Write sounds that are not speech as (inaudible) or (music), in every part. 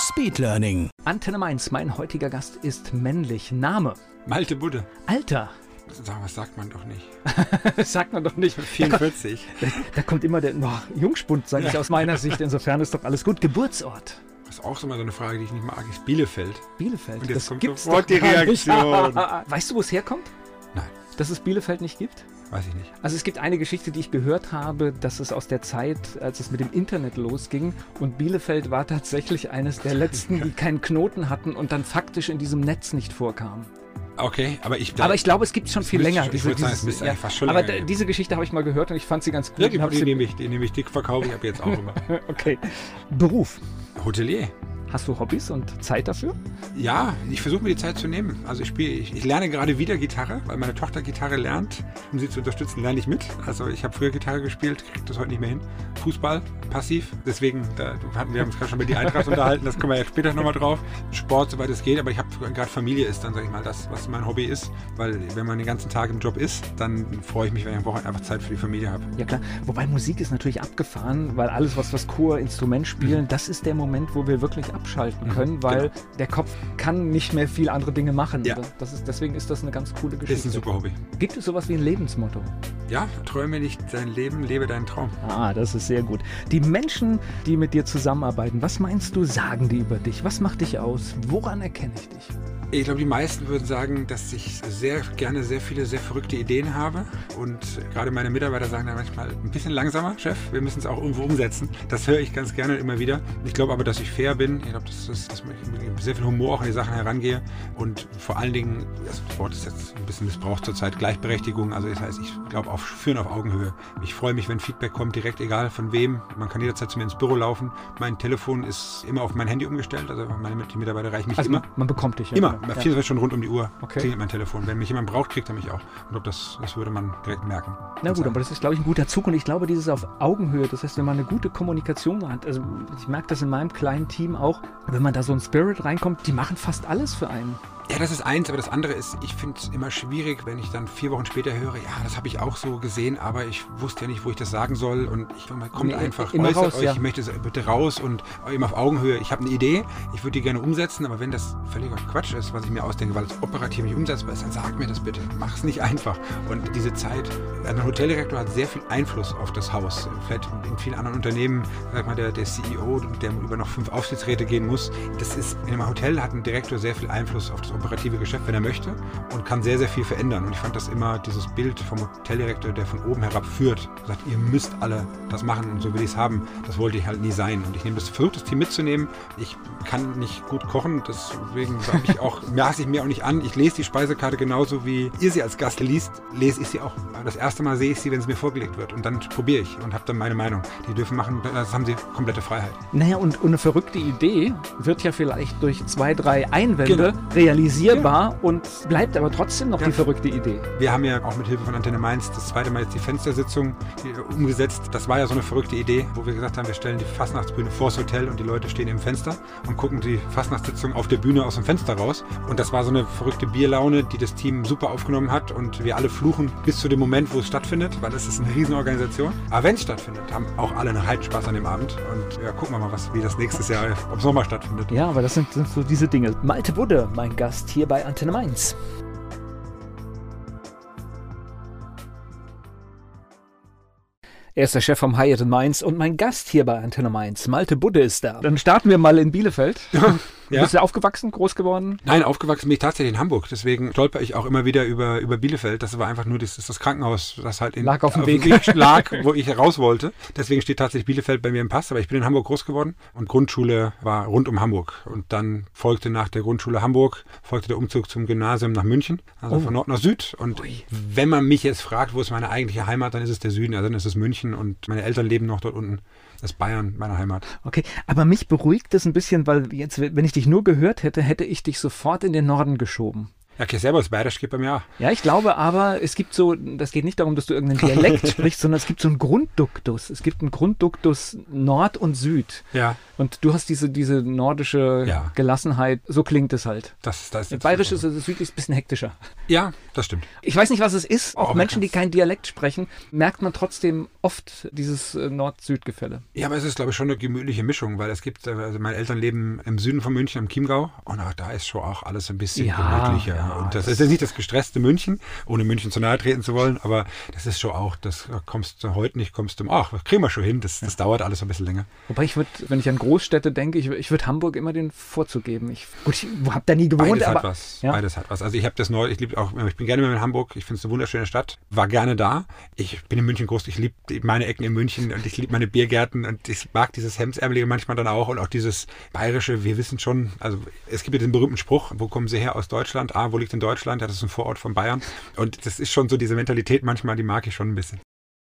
Speedlearning. Antenne Mainz, mein heutiger Gast ist männlich. Name? Malte Budde. Alter? Sag, was sagt man doch nicht. Das (laughs) sagt man doch nicht. (laughs) 44. Da, da kommt immer der oh, Jungspund, sage ich aus meiner Sicht. Insofern ist doch alles gut. Geburtsort? Das ist auch so mal so eine Frage, die ich nicht mag, ist Bielefeld. Bielefeld. Und jetzt das kommt gibt's sofort die. Reaktion. (laughs) weißt du, wo es herkommt? Nein, Dass es Bielefeld nicht gibt? Weiß ich nicht. Also es gibt eine Geschichte, die ich gehört habe, dass es aus der Zeit, als es mit dem Internet losging und Bielefeld war tatsächlich eines der letzten, (laughs) die keinen Knoten hatten und dann faktisch in diesem Netz nicht vorkam. Okay, aber ich... Aber ich glaube, es gibt schon viel länger. schon- ich würde sagen, es müsste eigentlich fast schon aber da- diese Geschichte habe ich mal gehört und ich fand sie ganz gut. ja, und die, die, sie- nehme ich, die nehme ich dick verkaufe ich ab jetzt auch (laughs) immer. okay. Beruf. Hotelier. Hast du Hobbys und Zeit dafür? Ja, ich versuche mir die Zeit zu nehmen. Also ich spiele, ich, ich lerne gerade wieder Gitarre, weil meine Tochter Gitarre lernt. Um sie zu unterstützen, lerne ich mit. Also ich habe früher Gitarre gespielt, kriege das heute nicht mehr hin. Fußball, passiv. Deswegen, da hatten wir uns gerade schon über die Eintracht unterhalten, das kommen wir ja später nochmal drauf. Sport, soweit es geht, aber ich habe gerade Familie ist dann, sage ich mal, das, was mein Hobby ist. Weil wenn man den ganzen Tag im Job ist, dann freue ich mich, wenn ich am Wochenende einfach Zeit für die Familie habe. Ja klar. Wobei Musik ist natürlich abgefahren, weil alles, was was Chor, Instrument spielen, das ist der Moment, wo wir wirklich abschalten Mhm, können, weil der Kopf kann nicht mehr viel andere Dinge machen. Ja. Das ist, deswegen ist das eine ganz coole Geschichte. Ist ein super Hobby. Gibt es sowas wie ein Lebensmotto? Ja, träume nicht dein Leben, lebe deinen Traum. Ah, das ist sehr gut. Die Menschen, die mit dir zusammenarbeiten, was meinst du, sagen die über dich? Was macht dich aus? Woran erkenne ich dich? Ich glaube, die meisten würden sagen, dass ich sehr gerne sehr viele, sehr verrückte Ideen habe. Und gerade meine Mitarbeiter sagen dann manchmal ein bisschen langsamer, Chef, wir müssen es auch irgendwo umsetzen. Das höre ich ganz gerne immer wieder. Ich glaube aber, dass ich fair bin. Ich glaube, dass, dass, dass ich mit sehr viel Humor auch an die Sachen herangehe. Und vor allen Dingen, das Wort ist jetzt ein bisschen missbraucht zurzeit, Gleichberechtigung. Also das heißt, ich glaube auf Führen auf Augenhöhe. Ich freue mich, wenn Feedback kommt, direkt egal von wem. Man kann jederzeit zu mir ins Büro laufen. Mein Telefon ist immer auf mein Handy umgestellt. Also meine Mitarbeiter reichen mich Also immer. man, man bekommt dich. ja. Immer, Ja. 24 Stunden rund um die Uhr Okay. klingelt mein Telefon. Wenn mich jemand braucht, kriegt er mich auch. Und ob das, das würde man direkt merken. Na gut, aber das ist, glaube ich, ein guter Zug und ich glaube, dieses auf Augenhöhe, das heißt, wenn man eine gute Kommunikation hat, also ich merke das in meinem kleinen Team auch, wenn man da so ein Spirit reinkommt, die machen fast alles für einen. Ja, das ist eins, aber das andere ist, ich finde es immer schwierig, wenn ich dann vier Wochen später höre, ja, das habe ich auch so gesehen, aber ich wusste ja nicht, wo ich das sagen soll und ich kommt Nee, einfach, immer äußert raus, euch, ja. ich möchte bitte raus und eben auf Augenhöhe. Ich habe eine Idee, ich würde die gerne umsetzen, aber wenn das völliger Quatsch ist, was ich mir ausdenke, weil es operativ nicht umsetzbar ist, dann sagt mir das bitte. Mach es nicht einfach. Und diese Zeit, ein Hoteldirektor hat sehr viel Einfluss auf das Haus. Vielleicht in vielen anderen Unternehmen, sag mal, der, der CEO, der über noch fünf Aufsichtsräte gehen muss, das ist, in einem Hotel hat ein Direktor sehr viel Einfluss auf das operative Geschäft, wenn er möchte und kann sehr, sehr viel verändern. Und ich fand das immer dieses Bild vom Hoteldirektor, der von oben herab führt, sagt, ihr müsst alle das machen und so will ich es haben. Das wollte ich halt nie sein. Und ich nehme das, versuche das Team mitzunehmen. Ich kann nicht gut kochen, deswegen habe ich auch, (laughs) maße ich mir auch nicht an. Ich lese die Speisekarte genauso wie ihr sie als Gast liest, lese ich sie auch. Das erste Mal sehe ich sie, wenn sie mir vorgelegt wird. Und dann probiere ich und habe dann meine Meinung. Die dürfen machen, das haben sie komplette Freiheit. Naja, und, und eine verrückte Idee wird ja vielleicht durch zwei, drei Einwände Genau. Realisierbar und bleibt aber trotzdem noch Ja. die verrückte Idee. Wir haben ja auch mit Hilfe von Antenne Mainz das zweite Mal jetzt die Fenstersitzung hier umgesetzt. Das war ja so eine verrückte Idee, wo wir gesagt haben, wir stellen die Fastnachtsbühne vors Hotel und die Leute stehen im Fenster und gucken die Fastnachtssitzung auf der Bühne aus dem Fenster raus. Und das war so eine verrückte Bierlaune, die das Team super aufgenommen hat und wir alle fluchen bis zu dem Moment, wo es stattfindet, weil es ist eine Riesenorganisation. Aber wenn es stattfindet, haben auch alle einen Heidenspaß an dem Abend und ja, gucken wir mal, was, wie das nächstes Jahr, ob es nochmal stattfindet. Ja, aber das sind, sind so diese Dinge. Malte Budde, mein Gast hier bei Antenne Mainz. Er ist der Chef vom Hyatt in Mainz und mein Gast hier bei Antenne Mainz, Malte Budde, ist da. Dann starten wir mal in Bielefeld. (laughs) Du Ja. bist ja aufgewachsen, groß geworden. Nein, aufgewachsen bin ich tatsächlich in Hamburg. Deswegen stolper ich auch immer wieder über, über Bielefeld. Das war einfach nur das, das, Krankenhaus, das halt in, Lag auf dem Weg. lag, (laughs) wo ich raus wollte. Deswegen steht tatsächlich Bielefeld bei mir im Pass. Aber ich bin in Hamburg groß geworden und Grundschule war rund um Hamburg. Und dann folgte nach der Grundschule Hamburg, folgte der Umzug zum Gymnasium nach München. Also von Nord nach Süd. Und wenn man mich jetzt fragt, wo ist meine eigentliche Heimat, dann ist es der Süden. Also dann ist es München und meine Eltern leben noch dort unten. Das Bayern, meine Heimat. Okay, aber mich beruhigt es ein bisschen, weil jetzt, wenn ich dich nur gehört hätte, hätte ich dich sofort in den Norden geschoben. Ja, okay, selber das Bayerisch geht bei mir auch. Ja, ich glaube aber, es gibt so, das geht nicht darum, dass du irgendeinen Dialekt (laughs) sprichst, sondern es gibt so einen Grundduktus. Es gibt einen Grundduktus Nord und Süd. Ja. Und du hast diese, diese nordische Ja. Gelassenheit. So klingt es halt. Das, das ist Bayerisch ist es südlich ein bisschen hektischer. Ja, das stimmt. Ich weiß nicht, was es ist. Auch Oh, Menschen, die kann's- kein Dialekt sprechen, merkt man trotzdem oft dieses äh, Nord-Süd-Gefälle. Ja, aber es ist, glaube ich, schon eine gemütliche Mischung, weil es gibt, äh, also meine Eltern leben im Süden von München, im Chiemgau, und auch da ist schon auch alles ein bisschen Ja, gemütlicher. ja, und das, das- ist jetzt nicht das gestresste München, ohne München zu nahe treten zu wollen, aber das ist schon auch, das da kommst du heute nicht, kommst du, ach, das kriegen wir schon hin, das, das dauert alles ein bisschen länger. Wobei ich würde, wenn ich an Großstädte denke, ich, ich würde Hamburg immer den Vorzug geben. Ich, gut, ich habe da nie gewohnt, Beides hat aber was. ja. Beides hat was. Also ich habe das neu, ich liebe auch, ich bin gerne immer in Hamburg. Ich finde es eine wunderschöne Stadt. War gerne da. Ich bin in München groß. Ich liebe meine Ecken in München und ich liebe meine Biergärten und ich mag dieses Hemsärmelige manchmal dann auch und auch dieses bayerische. Wir wissen schon, also es gibt ja den berühmten Spruch, wo kommen Sie her aus Deutschland? Ah, wo liegt in Deutschland? Das ist ein Vorort von Bayern. Und das ist schon so diese Mentalität manchmal, die mag ich schon ein bisschen.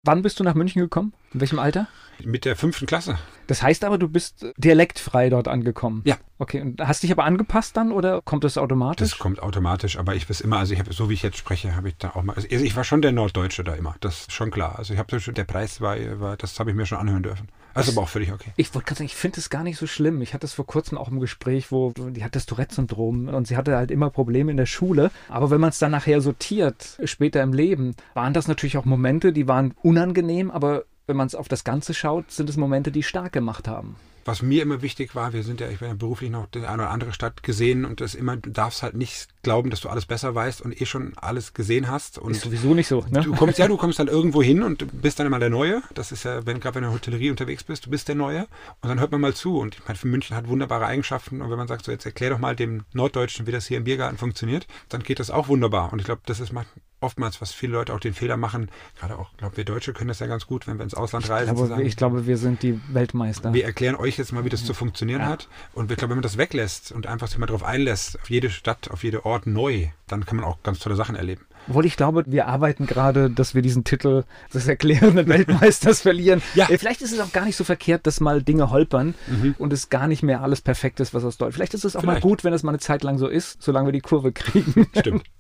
wann bist du nach München gekommen? In welchem Alter? Mit der fünften Klasse. Das heißt aber, du bist dialektfrei dort angekommen. Ja. Okay, und hast dich aber angepasst dann oder kommt das automatisch? Das kommt automatisch, aber ich weiß immer, also ich habe, so wie ich jetzt spreche, habe ich da auch mal, also ich war schon der Norddeutsche da immer, das ist schon klar. Also ich habe schon, der Preis war, war das habe ich mir schon anhören dürfen. Also aber auch völlig okay. Ich wollte gerade sagen, ich finde es gar nicht so schlimm. Ich hatte es vor kurzem auch im Gespräch, wo die hat das Tourette-Syndrom und sie hatte halt immer Probleme in der Schule. Aber wenn man es dann nachher sortiert, später im Leben, waren das natürlich auch Momente, die waren unangenehm, aber wenn man es auf das Ganze schaut, sind es Momente, die stark gemacht haben. Was mir immer wichtig war, wir sind ja, ich bin ja beruflich noch die eine oder andere Stadt gesehen und das immer, du darfst halt nicht glauben, dass du alles besser weißt und eh schon alles gesehen hast. Und Ist sowieso nicht so, ne? Du kommst ja, du kommst dann irgendwo hin und du bist dann immer der Neue. Das ist ja, wenn gerade wenn du in der Hotellerie unterwegs bist, du bist der Neue. Und dann hört man mal zu. Und ich meine, München hat wunderbare Eigenschaften. Und wenn man sagt, so jetzt erklär doch mal dem Norddeutschen, wie das hier im Biergarten funktioniert, dann geht das auch wunderbar. Und ich glaube, das ist macht oftmals, was viele Leute auch den Fehler machen. Gerade auch, ich glaube, wir Deutsche können das ja ganz gut, wenn wir ins Ausland reisen. zu Aber sagen, ich glaube, wir sind die Weltmeister. wir erklären euch jetzt mal, wie das zu funktionieren Ja. hat. Und ich glaube, wenn man das weglässt und einfach sich mal darauf einlässt, auf jede Stadt, auf jede Ort neu, dann kann man auch ganz tolle Sachen erleben. Obwohl ich glaube, wir arbeiten gerade, dass wir diesen Titel des erklärenden (laughs) Weltmeisters verlieren. Ja. Äh, Vielleicht ist es auch gar nicht so verkehrt, dass mal Dinge holpern und es gar nicht mehr alles perfekt ist, was aus Deutsch. Vielleicht ist es auch mal Vielleicht. gut, wenn es mal eine Zeit lang so ist, solange wir die Kurve kriegen. Stimmt. (laughs)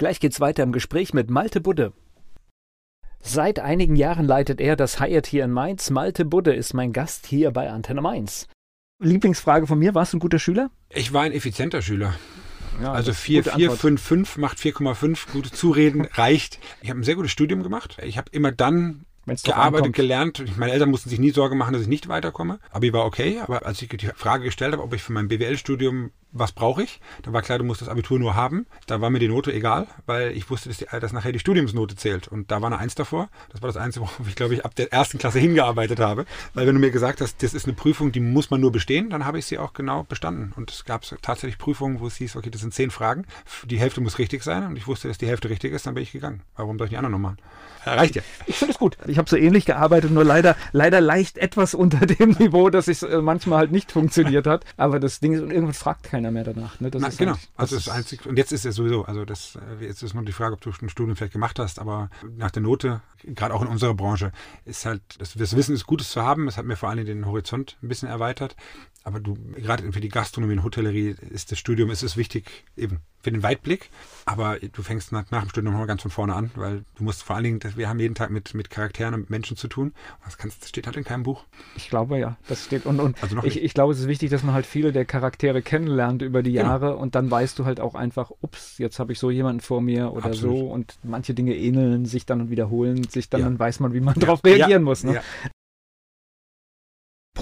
Gleich geht's weiter im Gespräch mit Malte Budde. Seit einigen Jahren leitet er das Hyatt hier in Mainz. Malte Budde ist mein Gast hier bei Antenne Mainz. Lieblingsfrage von mir, warst du ein guter Schüler? Ich war ein effizienter Schüler. Ja, Also das ist 4, gute 4, Antwort. 5, 5 macht 4,5. Gute Zureden (laughs) reicht. Ich habe ein sehr gutes Studium gemacht. Ich habe immer dann Wenn's gearbeitet, gelernt. Meine Eltern mussten sich nie Sorgen machen, dass ich nicht weiterkomme. Aber ich war okay. Aber als ich die Frage gestellt habe, ob ich für mein BWL-Studium was brauche ich, dann war klar, du musst das Abitur nur haben. Da war mir die Note egal, weil ich wusste, dass, die, dass nachher die Studiumsnote zählt. Und da war eine Eins davor. Das war das Einzige, worauf ich, glaube ich, ab der ersten Klasse hingearbeitet habe. Weil wenn du mir gesagt hast, das ist eine Prüfung, die muss man nur bestehen, dann habe ich sie auch genau bestanden. Und es gab tatsächlich Prüfungen, wo es hieß, okay, das sind zehn Fragen. Die Hälfte muss richtig sein. Und ich wusste, dass die Hälfte richtig ist, dann bin ich gegangen. Warum soll ich die anderen noch machen? Reicht ja. Ich finde es gut. Ich habe so ähnlich gearbeitet, nur leider, leider leicht etwas unter dem Niveau, dass es äh, manchmal halt nicht funktioniert hat. Aber das Ding ist, und irgendwann fragt keiner mehr danach. Ne? Das Na, ist genau. halt- also das ist einzig, und jetzt ist es sowieso, also das, äh, jetzt ist nur die Frage, ob du ein Studium vielleicht gemacht hast, aber nach der Note, gerade auch in unserer Branche, ist halt, das, das Wissen ist Gutes zu haben. Es hat mir vor allem den Horizont ein bisschen erweitert. Aber du, gerade für die Gastronomie und Hotellerie ist das Studium, ist es wichtig, eben für den Weitblick. Aber du fängst nach, nach dem Studium nochmal ganz von vorne an, weil du musst vor allen Dingen, wir haben jeden Tag mit, mit Charakteren und Menschen zu tun. Das, kannst, das steht halt in keinem Buch. Ich glaube ja, das steht. Und, und Also noch ich, ich glaube, es ist wichtig, dass man halt viele der Charaktere kennenlernt über die Genau. Jahre und dann weißt du halt auch einfach, ups, jetzt habe ich so jemanden vor mir oder Absolut. so und manche Dinge ähneln sich dann und wiederholen sich dann, Ja. dann weiß man, wie man Ja. darauf reagieren Ja. muss. Ne?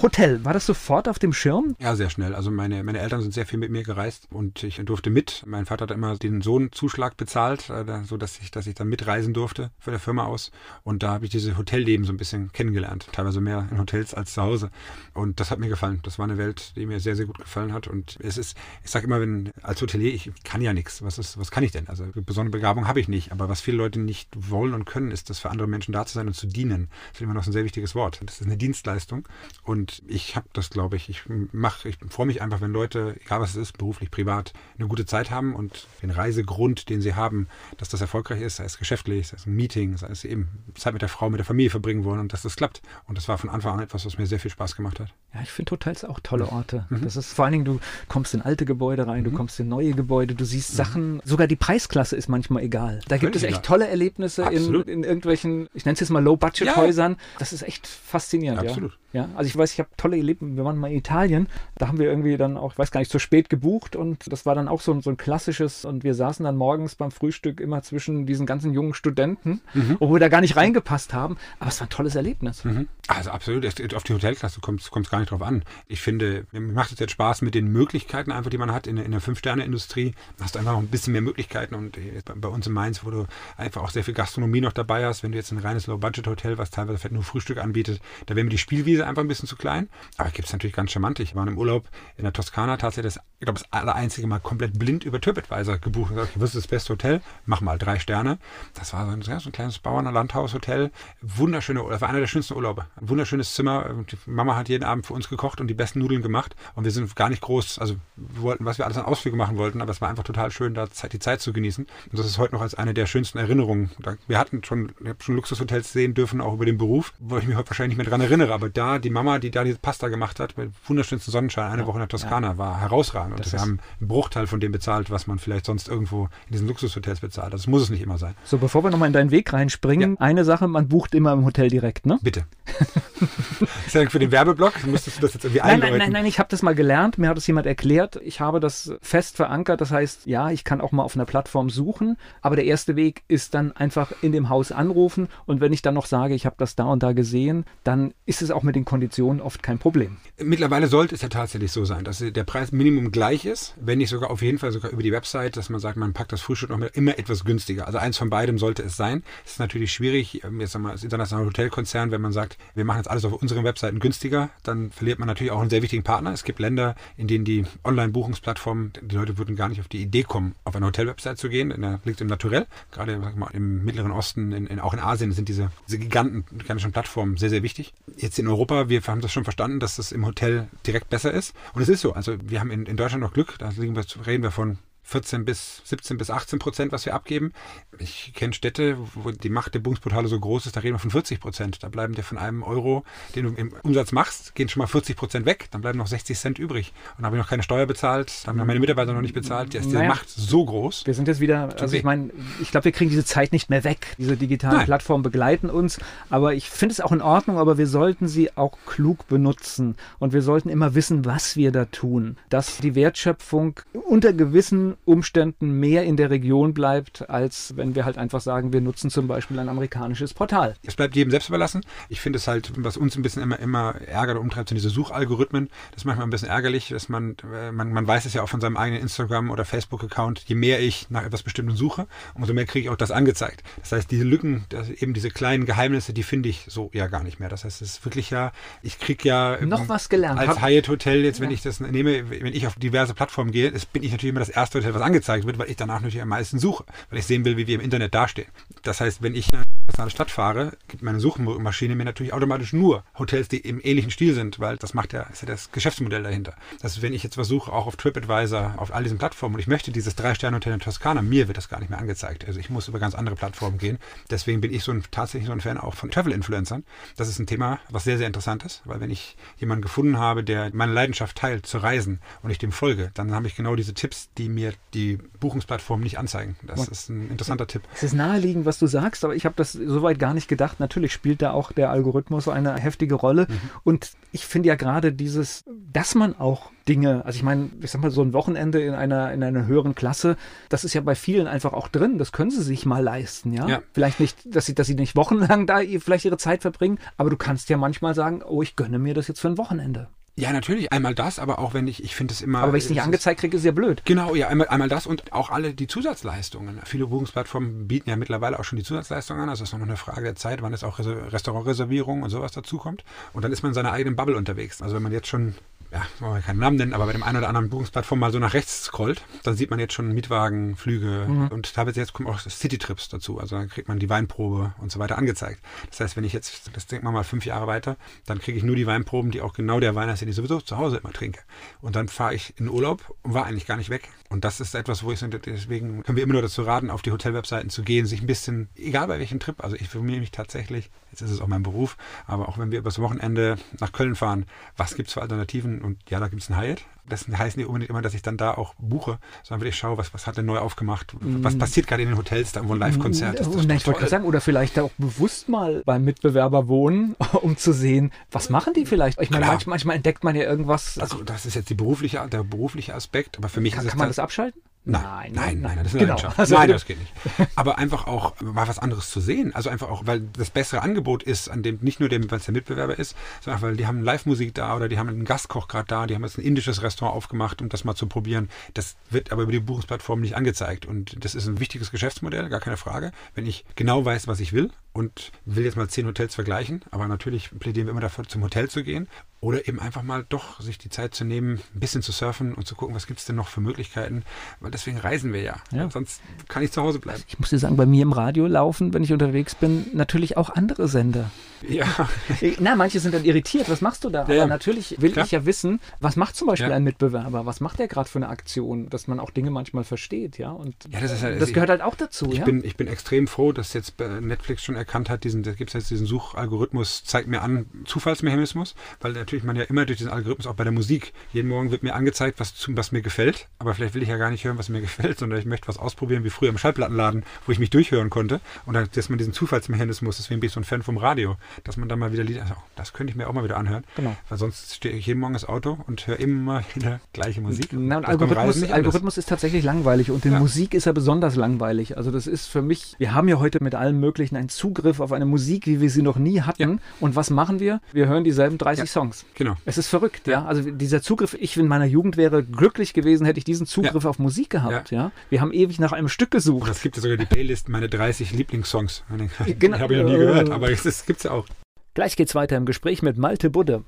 Hotel, war das sofort auf dem Schirm? Ja, sehr schnell. Also meine, meine Eltern sind sehr viel mit mir gereist und ich durfte mit. Mein Vater hat immer den Sohnzuschlag bezahlt, äh, so dass ich, dass ich dann mitreisen durfte von der Firma aus. Und da habe ich dieses Hotelleben so ein bisschen kennengelernt. Teilweise mehr in Hotels als zu Hause. Und das hat mir gefallen. Das war eine Welt, die mir sehr, sehr gut gefallen hat. Und es ist, ich sage immer, wenn, als Hotelier, ich kann ja nichts. Was ist, was kann ich denn? Also besondere Begabung habe ich nicht. Aber was viele Leute nicht wollen und können, ist, das für andere Menschen da zu sein und zu dienen. Das ist immer noch ein sehr wichtiges Wort. Das ist eine Dienstleistung. Und Und ich habe das, glaube ich, ich mache, ich freue mich einfach, wenn Leute, egal was es ist, beruflich, privat, eine gute Zeit haben und den Reisegrund, den sie haben, dass das erfolgreich ist, sei es geschäftlich, sei es ein Meeting, sei es eben Zeit mit der Frau, mit der Familie verbringen wollen und dass das klappt. Und das war von Anfang an etwas, was mir sehr viel Spaß gemacht hat. Ja, ich finde Hotels auch tolle Orte. Mhm. Das ist vor allen Dingen, du kommst in alte Gebäude rein, mhm. du kommst in neue Gebäude, du siehst mhm. Sachen, sogar die Preisklasse ist manchmal egal. Da gibt es echt tolle Erlebnisse in, in, irgendwelchen, ich nenne es jetzt mal Low-Budget-Häusern. Ja. Das ist echt faszinierend. Absolut. Ja. ja, also ich weiß, ich habe tolle Erlebnisse. Wir waren mal in Italien, da haben wir irgendwie dann auch, ich weiß gar nicht, zu spät gebucht und das war dann auch so, so ein klassisches und wir saßen dann morgens beim Frühstück immer zwischen diesen ganzen jungen Studenten, mhm. obwohl wir da gar nicht reingepasst haben, aber es war ein tolles Erlebnis. Mhm. Also absolut, auf die Hotelklasse kommt es gar nicht drauf an. Ich finde, mir macht es jetzt Spaß mit den Möglichkeiten einfach, die man hat in, in der Fünf-Sterne-Industrie. Hast du einfach noch ein bisschen mehr Möglichkeiten und bei uns in Mainz, wo du einfach auch sehr viel Gastronomie noch dabei hast, wenn du jetzt ein reines Low-Budget-Hotel, was teilweise vielleicht nur Frühstück anbietet, da wäre mir die Spielwiese einfach ein bisschen zu klein. Aber gibt es natürlich ganz charmant. Ich war im Urlaub in der Toskana tatsächlich das, ich glaube, das aller einzige Mal komplett blind über TripAdvisor gebucht und gesagt, ich wusste das beste Hotel, mach mal drei Sterne. Das war so ein, ja, so ein kleines Bauern- Landhaus-Hotel. Wunderschöne, das war einer der schönsten Urlaube. Ein wunderschönes Zimmer. Die Mama hat jeden Abend für uns gekocht und die besten Nudeln gemacht. Und wir sind gar nicht groß, also wir wollten, was wir alles an Ausflüge machen wollten, aber es war einfach total schön, da die Zeit zu genießen. Und das ist heute noch als eine der schönsten Erinnerungen. Wir hatten schon, ich habe schon Luxushotels sehen dürfen, auch über den Beruf, wo ich mich heute wahrscheinlich nicht mehr dran erinnere. Aber da, die Mama, die da diese Pasta gemacht hat, mit wunderschönsten Sonnenschein, eine ja, Woche in der Toskana, ja. war herausragend. Und wir haben einen Bruchteil von dem bezahlt, was man vielleicht sonst irgendwo in diesen Luxushotels bezahlt. Das muss es nicht immer sein. So, bevor wir nochmal in deinen Weg reinspringen, ja. eine Sache, man bucht immer im Hotel direkt, ne? Bitte. (laughs) ist ja für den Werbeblock, müsstest du das jetzt irgendwie einläuten? Nein, nein, nein, ich habe das mal gelernt, mir hat das jemand erklärt. Ich habe das fest verankert, das heißt, ja, ich kann auch mal auf einer Plattform suchen, aber der erste Weg ist dann einfach in dem Haus anrufen und wenn ich dann noch sage, ich habe das da und da gesehen, dann ist es auch mit den Konditionen oft kein Problem. Mittlerweile sollte es ja tatsächlich so sein, dass der Preis Minimum gleich ist, wenn nicht sogar auf jeden Fall sogar über die Website, dass man sagt, man packt das Frühstück noch immer etwas günstiger. Also eins von beidem sollte es sein. Es ist natürlich schwierig, ähm, jetzt sagen wir als internationaler Hotelkonzern, wenn man sagt, wir machen jetzt alles auf unseren Webseiten günstiger, dann verliert man natürlich auch einen sehr wichtigen Partner. Es gibt Länder, in denen die Online-Buchungsplattformen, die Leute würden gar nicht auf die Idee kommen, auf eine Hotel-Website zu gehen. Der liegt im Naturell. Gerade mal, im Mittleren Osten, in, in, auch in Asien sind diese, diese Giganten, gigantischen Plattformen sehr, sehr wichtig. Jetzt in Europa, wir haben das schon verstanden, dass das im Hotel direkt besser ist. Und es ist so. Also wir haben in, in Deutschland noch Glück. Da reden wir von 14 bis 17 bis 18 Prozent, was wir abgeben. Ich kenne Städte, wo die Macht der Buchungsportale so groß ist, da reden wir von 40 Prozent. Da bleiben dir von einem Euro, den du im Umsatz machst, gehen schon mal 40 Prozent weg. Dann bleiben noch 60 Cent übrig. Und habe ich noch keine Steuer bezahlt, da haben meine Mitarbeiter noch nicht bezahlt. Da ist naja, die Macht so groß. Wir sind jetzt wieder, also ich meine, ich glaube, wir kriegen diese Zeit nicht mehr weg. Diese digitalen Nein. Plattformen begleiten uns. Aber ich finde es auch in Ordnung, aber wir sollten sie auch klug benutzen. Und wir sollten immer wissen, was wir da tun. Dass die Wertschöpfung unter gewissen Umständen mehr in der Region bleibt, als wenn wir halt einfach sagen, wir nutzen zum Beispiel ein amerikanisches Portal. Es bleibt jedem selbst überlassen. Ich finde es halt, was uns ein bisschen immer, immer ärgert und umtreibt, sind diese Suchalgorithmen. Das ist manchmal ein bisschen ärgerlich, dass man, äh, man, man weiß es ja auch von seinem eigenen Instagram- oder Facebook-Account, je mehr ich nach etwas Bestimmten suche, umso mehr kriege ich auch das angezeigt. Das heißt, diese Lücken, eben diese kleinen Geheimnisse, die finde ich so ja gar nicht mehr. Das heißt, es ist wirklich ja, ich kriege ja noch was gelernt. Als Hyatt Hotel, jetzt wenn ja. ich das nehme, wenn ich auf diverse Plattformen gehe, bin ich natürlich immer das erste Hotel, was angezeigt wird, weil ich danach natürlich am meisten suche, weil ich sehen will, wie wir im Internet dastehen. Das heißt, wenn ich in eine Stadt fahre, gibt meine Suchmaschine mir natürlich automatisch nur Hotels, die im ähnlichen Stil sind, weil das macht ja, ist ja das Geschäftsmodell dahinter. Das ist, wenn ich jetzt was suche, auch auf TripAdvisor, auf all diesen Plattformen und ich möchte dieses Drei-Sterne-Hotel in Toskana, mir wird das gar nicht mehr angezeigt. Also ich muss über ganz andere Plattformen gehen. Deswegen bin ich so ein, tatsächlich so ein Fan auch von Travel-Influencern. Das ist ein Thema, was sehr, sehr interessant ist, weil wenn ich jemanden gefunden habe, der meine Leidenschaft teilt zu reisen und ich dem folge, dann habe ich genau diese Tipps, die mir die Buchungsplattformen nicht anzeigen. Das ist ein interessanter Tipp. Es ist naheliegend, was du sagst, aber ich habe das soweit gar nicht gedacht. Natürlich spielt da auch der Algorithmus eine heftige Rolle. Mhm. Und ich finde ja gerade dieses, dass man auch Dinge, also ich meine, ich sag mal, so ein Wochenende in einer, in einer höheren Klasse, das ist ja bei vielen einfach auch drin. Das können sie sich mal leisten, ja. ja. Vielleicht nicht, dass sie, dass sie nicht wochenlang da vielleicht ihre Zeit verbringen, aber du kannst ja manchmal sagen, oh, ich gönne mir das jetzt für ein Wochenende. Ja, natürlich. Einmal das, aber auch wenn ich, ich finde es immer. Aber wenn ich es nicht angezeigt kriege, ist ja blöd. Genau, ja, einmal, einmal das und auch alle die Zusatzleistungen. Viele Buchungsplattformen bieten ja mittlerweile auch schon die Zusatzleistungen an. Also es ist noch eine Frage der Zeit, wann es auch Restaurantreservierungen und sowas dazukommt. Und dann ist man in seiner eigenen Bubble unterwegs. Also wenn man jetzt schon ja, wollen wir keinen Namen nennen, aber bei dem einen oder anderen Buchungsplattform mal so nach rechts scrollt, dann sieht man jetzt schon Mietwagen, Flüge mhm. und teilweise jetzt kommen auch Citytrips dazu. Also dann kriegt man die Weinprobe und so weiter angezeigt. Das heißt, wenn ich jetzt, das denkt man mal fünf Jahre weiter, dann kriege ich nur die Weinproben, die auch genau der Wein ist, den ich sowieso zu Hause immer trinke. Und dann fahre ich in Urlaub und war eigentlich gar nicht weg. Und das ist etwas, wo ich deswegen können wir immer nur dazu raten, auf die Hotelwebseiten zu gehen, sich ein bisschen, egal bei welchem Trip, also ich informiere mich tatsächlich, jetzt ist es auch mein Beruf, aber auch wenn wir übers Wochenende nach Köln fahren, was gibt es für Alternativen? Und ja, da gibt es ein Hyatt, das heißt nicht unbedingt immer, dass ich dann da auch buche, sondern wirklich schaue, was, was hat denn neu aufgemacht, was mm. passiert gerade in den Hotels, da wo ein Live-Konzert ist. Und ich wollte sagen, oder vielleicht auch bewusst mal beim Mitbewerber wohnen, (laughs) um zu sehen, was machen die vielleicht? Ich meine, manchmal, manchmal, entdeckt man ja irgendwas. Also das ist jetzt die berufliche, der berufliche Aspekt, aber für mich kann, ist kann man das abschalten? Nein, nein, nein, nein, das genau. Also nein, das geht nicht. (laughs) Aber einfach auch mal was anderes zu sehen. Also einfach auch, weil das bessere Angebot ist, an dem nicht nur dem, weil es der Mitbewerber ist, sondern auch, weil die haben Live-Musik da oder die haben einen Gastkoch gerade da, die haben jetzt ein indisches Restaurant aufgemacht, um das mal zu probieren. Das wird aber über die Buchungsplattform nicht angezeigt. Und das ist ein wichtiges Geschäftsmodell, gar keine Frage. Wenn ich genau weiß, was ich will und will jetzt mal zehn Hotels vergleichen, aber natürlich plädieren wir immer dafür, zum Hotel zu gehen oder eben einfach mal doch sich die Zeit zu nehmen, ein bisschen zu surfen und zu gucken, was gibt es denn noch für Möglichkeiten, weil deswegen reisen wir ja. ja. Sonst kann ich zu Hause bleiben. Ich muss dir sagen, bei mir im Radio laufen, wenn ich unterwegs bin, natürlich auch andere Sender. Ja. Na, manche sind dann irritiert, was machst du da? Ja, Aber natürlich will klar. ich ja wissen, was macht zum Beispiel ja. ein Mitbewerber, was macht der gerade für eine Aktion, dass man auch Dinge manchmal versteht, ja. Und ja, das, ist halt, das gehört halt auch dazu. Ich, ja? bin, ich bin extrem froh, dass jetzt Netflix schon erkannt hat, diesen, da gibt es jetzt diesen Suchalgorithmus, zeigt mir an, Zufallsmechanismus, weil natürlich man ja immer durch diesen Algorithmus auch bei der Musik, jeden Morgen wird mir angezeigt, was, was mir gefällt, aber vielleicht will ich ja gar nicht hören, was mir (laughs) gefällt, sondern ich möchte was ausprobieren, wie früher im Schallplattenladen, wo ich mich durchhören konnte. Und dann, dass man diesen Zufallsmechanismus, deswegen bin ich so ein Fan vom Radio, dass man dann mal wieder Lieder, also, das könnte ich mir auch mal wieder anhören. Genau. Weil sonst stehe ich jeden Morgen ins Auto und höre immer (laughs) wieder gleiche Musik. Na, und Algorithmus, Algorithmus ist tatsächlich langweilig und in ja. Musik ist er besonders langweilig. Also das ist für mich, wir haben ja heute mit allem Möglichen einen Zugriff auf eine Musik, wie wir sie noch nie hatten. Ja. Und was machen wir? Wir hören dieselben 30 ja. Songs. Genau. Es ist verrückt, ja. Also dieser Zugriff, ich in meiner Jugend wäre glücklich gewesen, hätte ich diesen Zugriff auf Musik gehabt, ja. Wir haben ewig nach einem Stück gesucht. Es gibt ja sogar die Playlist, meine 30 Lieblingssongs. (laughs) Genau. Die habe ich noch nie gehört, aber es gibt es ja auch. Gleich geht's weiter im Gespräch mit Malte Budde.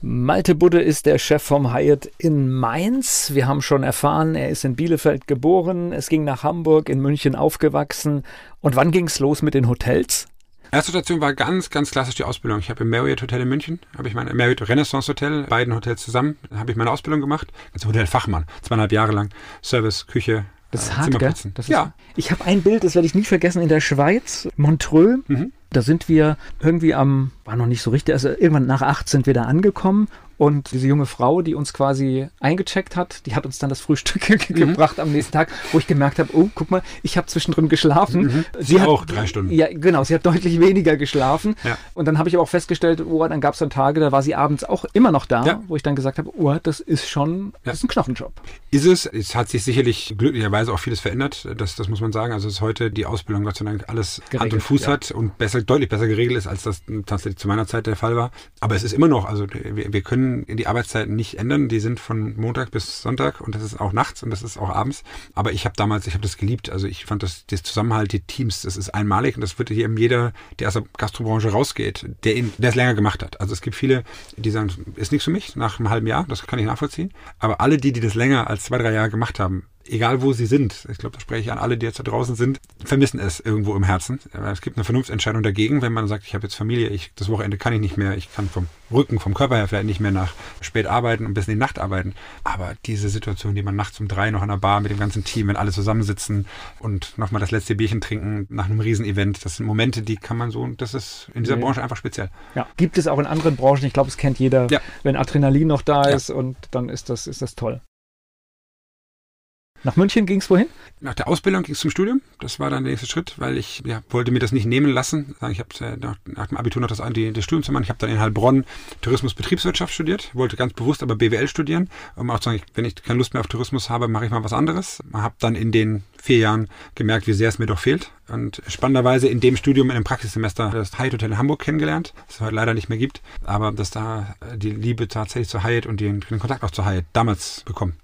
Malte Budde ist der Chef vom Hyatt in Mainz. Wir haben schon erfahren, er ist in Bielefeld geboren, es ging nach Hamburg, in München aufgewachsen. Und wann ging's los mit den Hotels? Erste Station war ganz, ganz klassisch die Ausbildung. Ich habe im Marriott Hotel in München, habe ich mein Marriott Renaissance Hotel, beiden Hotels zusammen, habe ich meine Ausbildung gemacht. Als Hotelfachmann, zweieinhalb Jahre lang. Service, Küche, das ist äh, hart, gell? Das ist, ja. Ich habe ein Bild, das werde ich nie vergessen, in der Schweiz, Montreux. Mhm. Da sind wir irgendwie am, war noch nicht so richtig, also irgendwann nach acht sind wir da angekommen und diese junge Frau, die uns quasi eingecheckt hat, die hat uns dann das Frühstück (laughs) mhm. gebracht am nächsten Tag, wo ich gemerkt habe, oh, guck mal, ich habe zwischendrin geschlafen. Mhm. Sie, sie hat, auch drei Stunden. Ja, genau, sie hat deutlich weniger geschlafen. Ja. Und dann habe ich aber auch festgestellt, oh, dann gab es dann Tage, da war sie abends auch immer noch da, ja. wo ich dann gesagt habe, oh, das ist schon, das ist ein Knochenjob. Ist es, es hat sich sicherlich glücklicherweise auch vieles verändert, das, das muss man sagen. Also es ist heute die Ausbildung Gott sei Dank alles geregelt, Hand und Fuß hat und besser, deutlich besser geregelt ist, als das tatsächlich zu meiner Zeit der Fall war. Aber es ist immer noch, also wir, wir können die Arbeitszeiten nicht ändern. Die sind von Montag bis Sonntag und das ist auch nachts und das ist auch abends. Aber ich habe damals, ich habe das geliebt. Also ich fand das, das Zusammenhalt, die Teams, das ist einmalig und das wird hier eben jeder, der aus der Gastrobranche rausgeht, der, ihn, der es länger gemacht hat. Also es gibt viele, die sagen, ist nichts für mich nach einem halben Jahr, das kann ich nachvollziehen. Aber alle die, die das länger als zwei, drei Jahre gemacht haben, egal wo sie sind, ich glaube, da spreche ich an alle, die jetzt da draußen sind, vermissen es irgendwo im Herzen. Es gibt eine Vernunftsentscheidung dagegen, wenn man sagt, ich habe jetzt Familie, ich, das Wochenende kann ich nicht mehr, ich kann vom Rücken, vom Körper her vielleicht nicht mehr nach spät arbeiten und bis in die Nacht arbeiten. Aber diese Situation, die man nachts um drei noch an der Bar mit dem ganzen Team, wenn alle zusammensitzen und nochmal das letzte Bierchen trinken nach einem Riesenevent, das sind Momente, die kann man so, das ist in dieser ja. Branche einfach speziell. Ja, gibt es auch in anderen Branchen, ich glaube, es kennt jeder, ja. wenn Adrenalin noch da ist und dann ist das, ist das toll. Nach München ging es wohin? Nach der Ausbildung ging es zum Studium. Das war dann der nächste Schritt, weil ich ja, wollte mir das nicht nehmen lassen. Ich habe äh, nach, nach, dem Abitur noch das, die, das Studium zu machen. Ich habe dann in Heilbronn Tourismus Betriebswirtschaft studiert, wollte ganz bewusst aber BWL studieren, um auch zu sagen, wenn ich keine Lust mehr auf Tourismus habe, mache ich mal was anderes. Habe dann in den vier Jahren gemerkt, wie sehr es mir doch fehlt. Und spannenderweise in dem Studium, in dem Praxissemester, das Hyatt Hotel in Hamburg kennengelernt, das es heute leider nicht mehr gibt, aber dass da die Liebe tatsächlich zu Hyatt und den, den Kontakt auch zu Hyatt damals bekommen.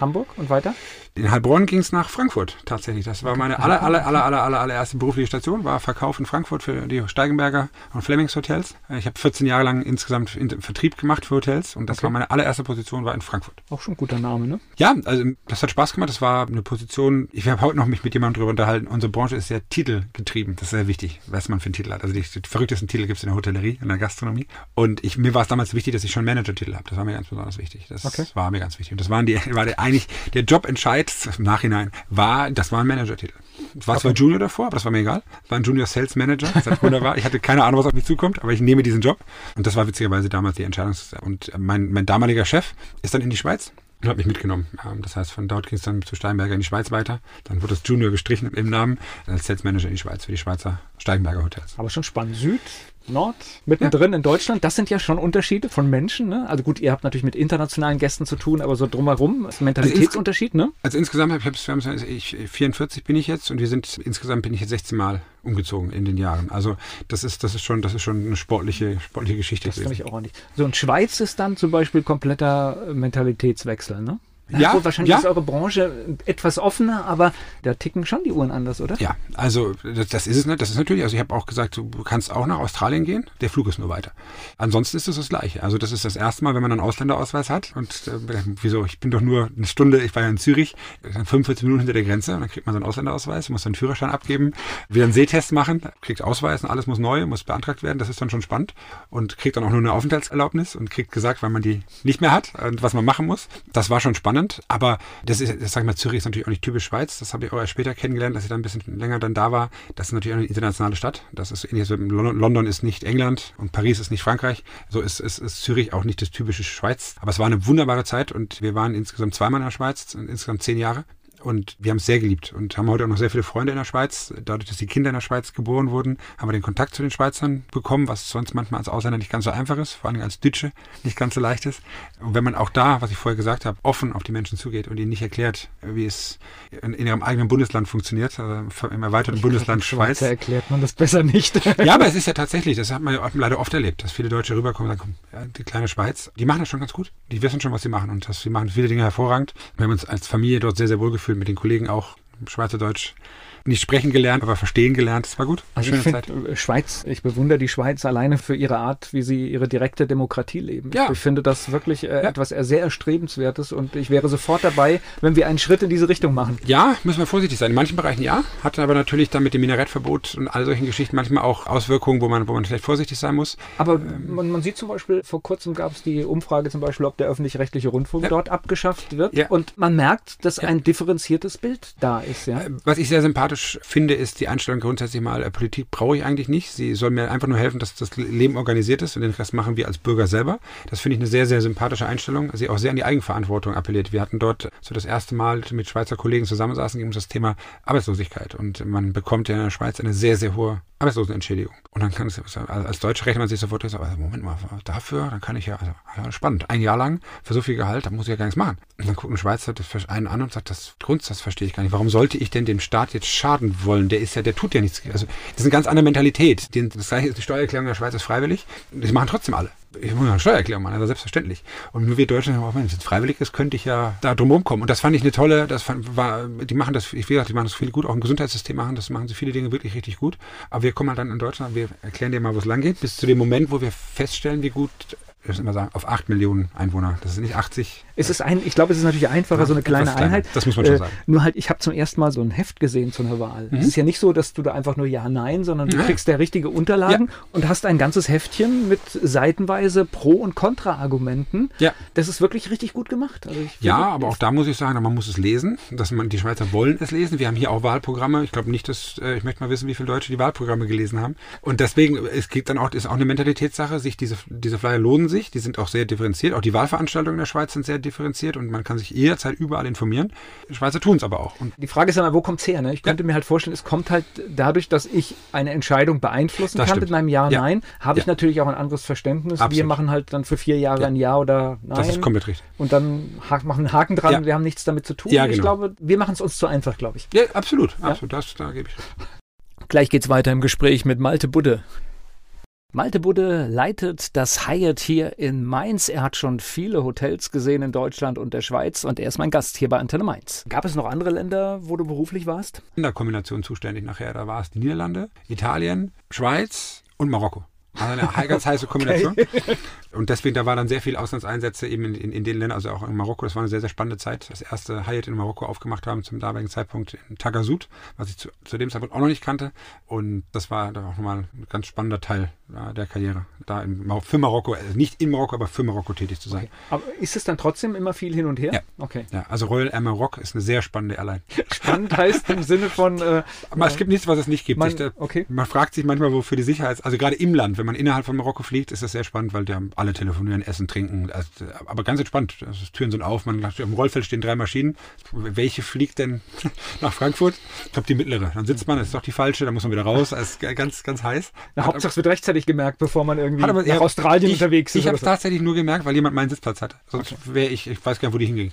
Hamburg und weiter? In Heilbronn ging es nach Frankfurt tatsächlich. Das war meine aller, aller, aller, aller, aller, allererste berufliche Station, war Verkauf in Frankfurt für die Steigenberger und Flemings Hotels. Ich habe 14 Jahre lang insgesamt Vertrieb gemacht für Hotels und das okay. war meine allererste Position, war in Frankfurt. Auch schon ein guter Name, ne? Ja, also das hat Spaß gemacht. Das war eine Position, ich habe heute noch mich mit jemandem darüber unterhalten. Unsere Branche ist sehr titelgetrieben. Das ist sehr wichtig, was man für einen Titel hat. Also die, die verrücktesten Titel gibt es in der Hotellerie, in der Gastronomie. Und ich, mir war es damals wichtig, dass ich schon Manager-Titel habe. Das war mir ganz besonders wichtig. Das okay. war mir ganz wichtig. Und das waren die, (laughs) war der, eigentlich der Jobentscheid im Nachhinein war, das war ein Manager-Titel. War okay. zwar Junior davor, aber das war mir egal. War ein Junior Sales Manager. Das hat wunderbar. Ich hatte keine Ahnung, was auf mich zukommt, aber ich nehme diesen Job. Und das war witzigerweise damals die Entscheidung. Und mein, mein damaliger Chef ist dann in die Schweiz und hat mich mitgenommen. Ähm, das heißt, von dort ging es dann zu Steinberger in die Schweiz weiter. Dann wurde das Junior gestrichen im Namen als Sales Manager in die Schweiz für die Schweizer Steigenberger Hotels. Aber schon spannend. Süd, Nord, mittendrin ja. in Deutschland. Das sind ja schon Unterschiede von Menschen. Ne? Also gut, ihr habt natürlich mit internationalen Gästen zu tun, aber so drumherum ist ein Mentalitätsunterschied. Also, ne? also insgesamt, ich, ich, 44 bin ich jetzt und wir sind insgesamt bin ich jetzt 16 Mal umgezogen in den Jahren. Also das ist das ist schon das ist schon eine sportliche sportliche Geschichte. Das kann ich auch nicht. So und Schweiz ist dann zum Beispiel kompletter Mentalitätswechsel, ne? Ja, gut, wahrscheinlich ja. ist eure Branche etwas offener, aber da ticken schon die Uhren anders, oder? Ja, also das, das ist es nicht. Das ist natürlich, also ich habe auch gesagt, du kannst auch nach Australien gehen, der Flug ist nur weiter. Ansonsten ist es das Gleiche. Also das ist das erste Mal, wenn man einen Ausländerausweis hat und äh, wieso, ich bin doch nur eine Stunde, ich war ja in Zürich, 45 Minuten hinter der Grenze und dann kriegt man so einen Ausländerausweis, muss dann einen Führerschein abgeben, wieder einen Sehtest machen, kriegt Ausweis und alles muss neu, muss beantragt werden, das ist dann schon spannend und kriegt dann auch nur eine Aufenthaltserlaubnis und kriegt gesagt, weil man die nicht mehr hat und was man machen muss. Das war schon spannend spannend, aber das ist, das sag ich mal, Zürich ist natürlich auch nicht typisch Schweiz. Das habe ich auch erst später kennengelernt, dass ich da ein bisschen länger dann da war. Das ist natürlich auch eine internationale Stadt. Das ist ähnlich, London ist nicht England und Paris ist nicht Frankreich. So ist, ist, ist Zürich auch nicht das typische Schweiz. Aber es war eine wunderbare Zeit und wir waren insgesamt zweimal in der Schweiz, insgesamt zehn Jahre. Und wir haben es sehr geliebt und haben heute auch noch sehr viele Freunde in der Schweiz. Dadurch, dass die Kinder in der Schweiz geboren wurden, haben wir den Kontakt zu den Schweizern bekommen, was sonst manchmal als Ausländer nicht ganz so einfach ist, vor allem als Deutsche nicht ganz so leicht ist. Und wenn man auch da, was ich vorher gesagt habe, offen auf die Menschen zugeht und ihnen nicht erklärt, wie es in, in ihrem eigenen Bundesland funktioniert, also im erweiterten Bundesland Schweiz. erklärt man das besser nicht. (laughs) ja, aber es ist ja tatsächlich, das hat man leider oft erlebt, dass viele Deutsche rüberkommen und sagen, ja, die kleine Schweiz, die machen das schon ganz gut. Die wissen schon, was sie machen und das, sie machen viele Dinge hervorragend. Wir haben uns als Familie dort sehr, sehr wohl gefühlt mit den Kollegen auch Schweizerdeutsch nicht sprechen gelernt, aber verstehen gelernt. Das war gut. Also ich finde äh, Schweiz, ich bewundere die Schweiz alleine für ihre Art, wie sie ihre direkte Demokratie leben. Ja. Ich finde das wirklich äh, ja. etwas sehr erstrebenswertes und ich wäre sofort dabei, wenn wir einen Schritt in diese Richtung machen. Ja, müssen wir vorsichtig sein. In manchen Bereichen ja, hat aber natürlich dann mit dem Minarettverbot und all solchen Geschichten manchmal auch Auswirkungen, wo man, wo man vielleicht vorsichtig sein muss. Aber ähm, man, man, sieht zum Beispiel, vor kurzem gab es die Umfrage zum Beispiel, ob der öffentlich-rechtliche Rundfunk ja. dort abgeschafft wird. Und man merkt, dass ein differenziertes Bild da ist. Ja? Äh, was ich sehr sympathisch finde, ist die Einstellung grundsätzlich mal, äh, Politik brauche ich eigentlich nicht. Sie soll mir einfach nur helfen, dass das Leben organisiert ist und den Rest machen wir als Bürger selber. Das finde ich eine sehr, sehr sympathische Einstellung. Sie auch sehr an die Eigenverantwortung appelliert. Wir hatten dort so das erste Mal mit Schweizer Kollegen zusammensaßen, ging um das Thema Arbeitslosigkeit. Und man bekommt ja in der Schweiz eine sehr, sehr hohe Arbeitslosenentschädigung. Und dann kann es, als Deutscher rechnet man sich sofort, also Moment mal, dafür, dann kann ich ja, also, spannend, ein Jahr lang für so viel Gehalt, da muss ich ja gar nichts machen. Und dann guckt ein Schweizer einen an und sagt, das Grund, das verstehe ich gar nicht. Warum sollte ich denn dem Staat jetzt schaden wollen? Der ist ja, der tut ja nichts. Also, das ist eine ganz andere Mentalität. Das gleiche ist die Steuererklärung der Schweiz ist freiwillig. Das machen trotzdem alle ich muss eine Steuererklärung machen, also selbstverständlich. Und nur wir Deutschen sagen, wenn es jetzt freiwillig ist, könnte ich ja da drum rumkommen. Und das fand ich eine tolle, das fand, war, die machen das, ich will die machen das viel gut, auch im Gesundheitssystem machen, das machen sie viele Dinge wirklich richtig gut. Aber wir kommen halt dann in Deutschland, wir erklären dir mal, wo es lang geht, bis zu dem Moment, wo wir feststellen, wie gut ich muss immer sagen, auf 8 Millionen Einwohner. Das ist nicht 80. Es ist ein, ich glaube, es ist natürlich einfacher, ja, so eine kleine Einheit. Das muss man schon äh, sagen. Nur halt, ich habe zum ersten Mal so ein Heft gesehen zu einer Wahl. Mhm. Es ist ja nicht so, dass du da einfach nur Ja, Nein, sondern du kriegst ja richtige Unterlagen ja. und hast ein ganzes Heftchen mit seitenweise Pro- und Kontra-Argumenten. Ja. Das ist wirklich richtig gut gemacht. Also ja, aber auch da muss ich sagen, man muss es lesen. Dass man, die Schweizer wollen es lesen. Wir haben hier auch Wahlprogramme. Ich glaube nicht, dass, äh, ich möchte mal wissen, wie viele Deutsche die Wahlprogramme gelesen haben. Und deswegen, es geht dann auch, ist auch eine Mentalitätssache, sich diese, diese Flyer lohnen lohnen sich, die sind auch sehr differenziert. Auch die Wahlveranstaltungen in der Schweiz sind sehr differenziert und man kann sich jederzeit überall informieren. Die Schweizer tun es aber auch. Und Die Frage ist ja mal, wo kommt's her? Ne? Ich könnte mir halt vorstellen, es kommt halt dadurch, dass ich eine Entscheidung beeinflussen Das kann stimmt. mit meinem Ja, Ja. Nein, habe ich Ja. natürlich auch ein anderes Verständnis. Wir Absolut. machen halt dann für vier Jahre ein Ja oder Nein. das ist komplett richtig. und dann machen einen Haken dran, Ja. wir haben nichts damit zu tun. Ja, Ich genau. glaube, wir machen es uns zu einfach, glaube ich. Ja, absolut. absolut. Das, da gebe ich recht. Gleich geht's weiter im Gespräch mit Malte Budde. Malte Budde leitet das Hyatt hier in Mainz. Er hat schon viele Hotels gesehen in Deutschland und der Schweiz und er ist mein Gast hier bei Antenne Mainz. Gab es noch andere Länder, wo du beruflich warst? In der Kombination zuständig nachher, da war es die Niederlande, Italien, Schweiz und Marokko. Also eine ganz heiße Kombination. Und deswegen, da war dann sehr viel Auslandseinsätze eben in, in, in den Ländern, also auch in Marokko. Das war eine sehr, sehr spannende Zeit. Das erste Hyatt in Marokko aufgemacht haben zum damaligen Zeitpunkt in Tagasud, was ich zu, zu dem Zeitpunkt auch noch nicht kannte. Und das war dann auch nochmal ein ganz spannender Teil äh, der Karriere, da in, für Marokko, also nicht in Marokko, aber für Marokko tätig zu sein. Aber ist es dann trotzdem immer viel hin und her? Ja. Okay. Ja, also Royal Air Maroc ist eine sehr spannende Airline. Spannend heißt im Sinne von. Äh, (laughs) Aber es gibt nichts, was es nicht gibt. Man- Ich, da- okay. man fragt sich manchmal, wofür die Sicherheit, also gerade im Land, wenn man innerhalb von Marokko fliegt, ist das sehr spannend, weil die haben alle telefonieren, essen, trinken. Also, aber ganz entspannt. Also, Türen sind auf, man auf dem Rollfeld stehen drei Maschinen. Welche fliegt denn (laughs) nach Frankfurt? Ich glaube die mittlere. Dann sitzt man, das ist doch die falsche, da muss man wieder raus. Das ist ganz, ganz heiß. na, Hauptsache es wird rechtzeitig gemerkt, bevor man irgendwie Hat aber- nach ja, Australien ich, unterwegs ist. Ich habe es so. tatsächlich nur gemerkt, weil jemand meinen Sitzplatz hatte. Sonst wäre ich, ich weiß gar nicht, wo die hinging.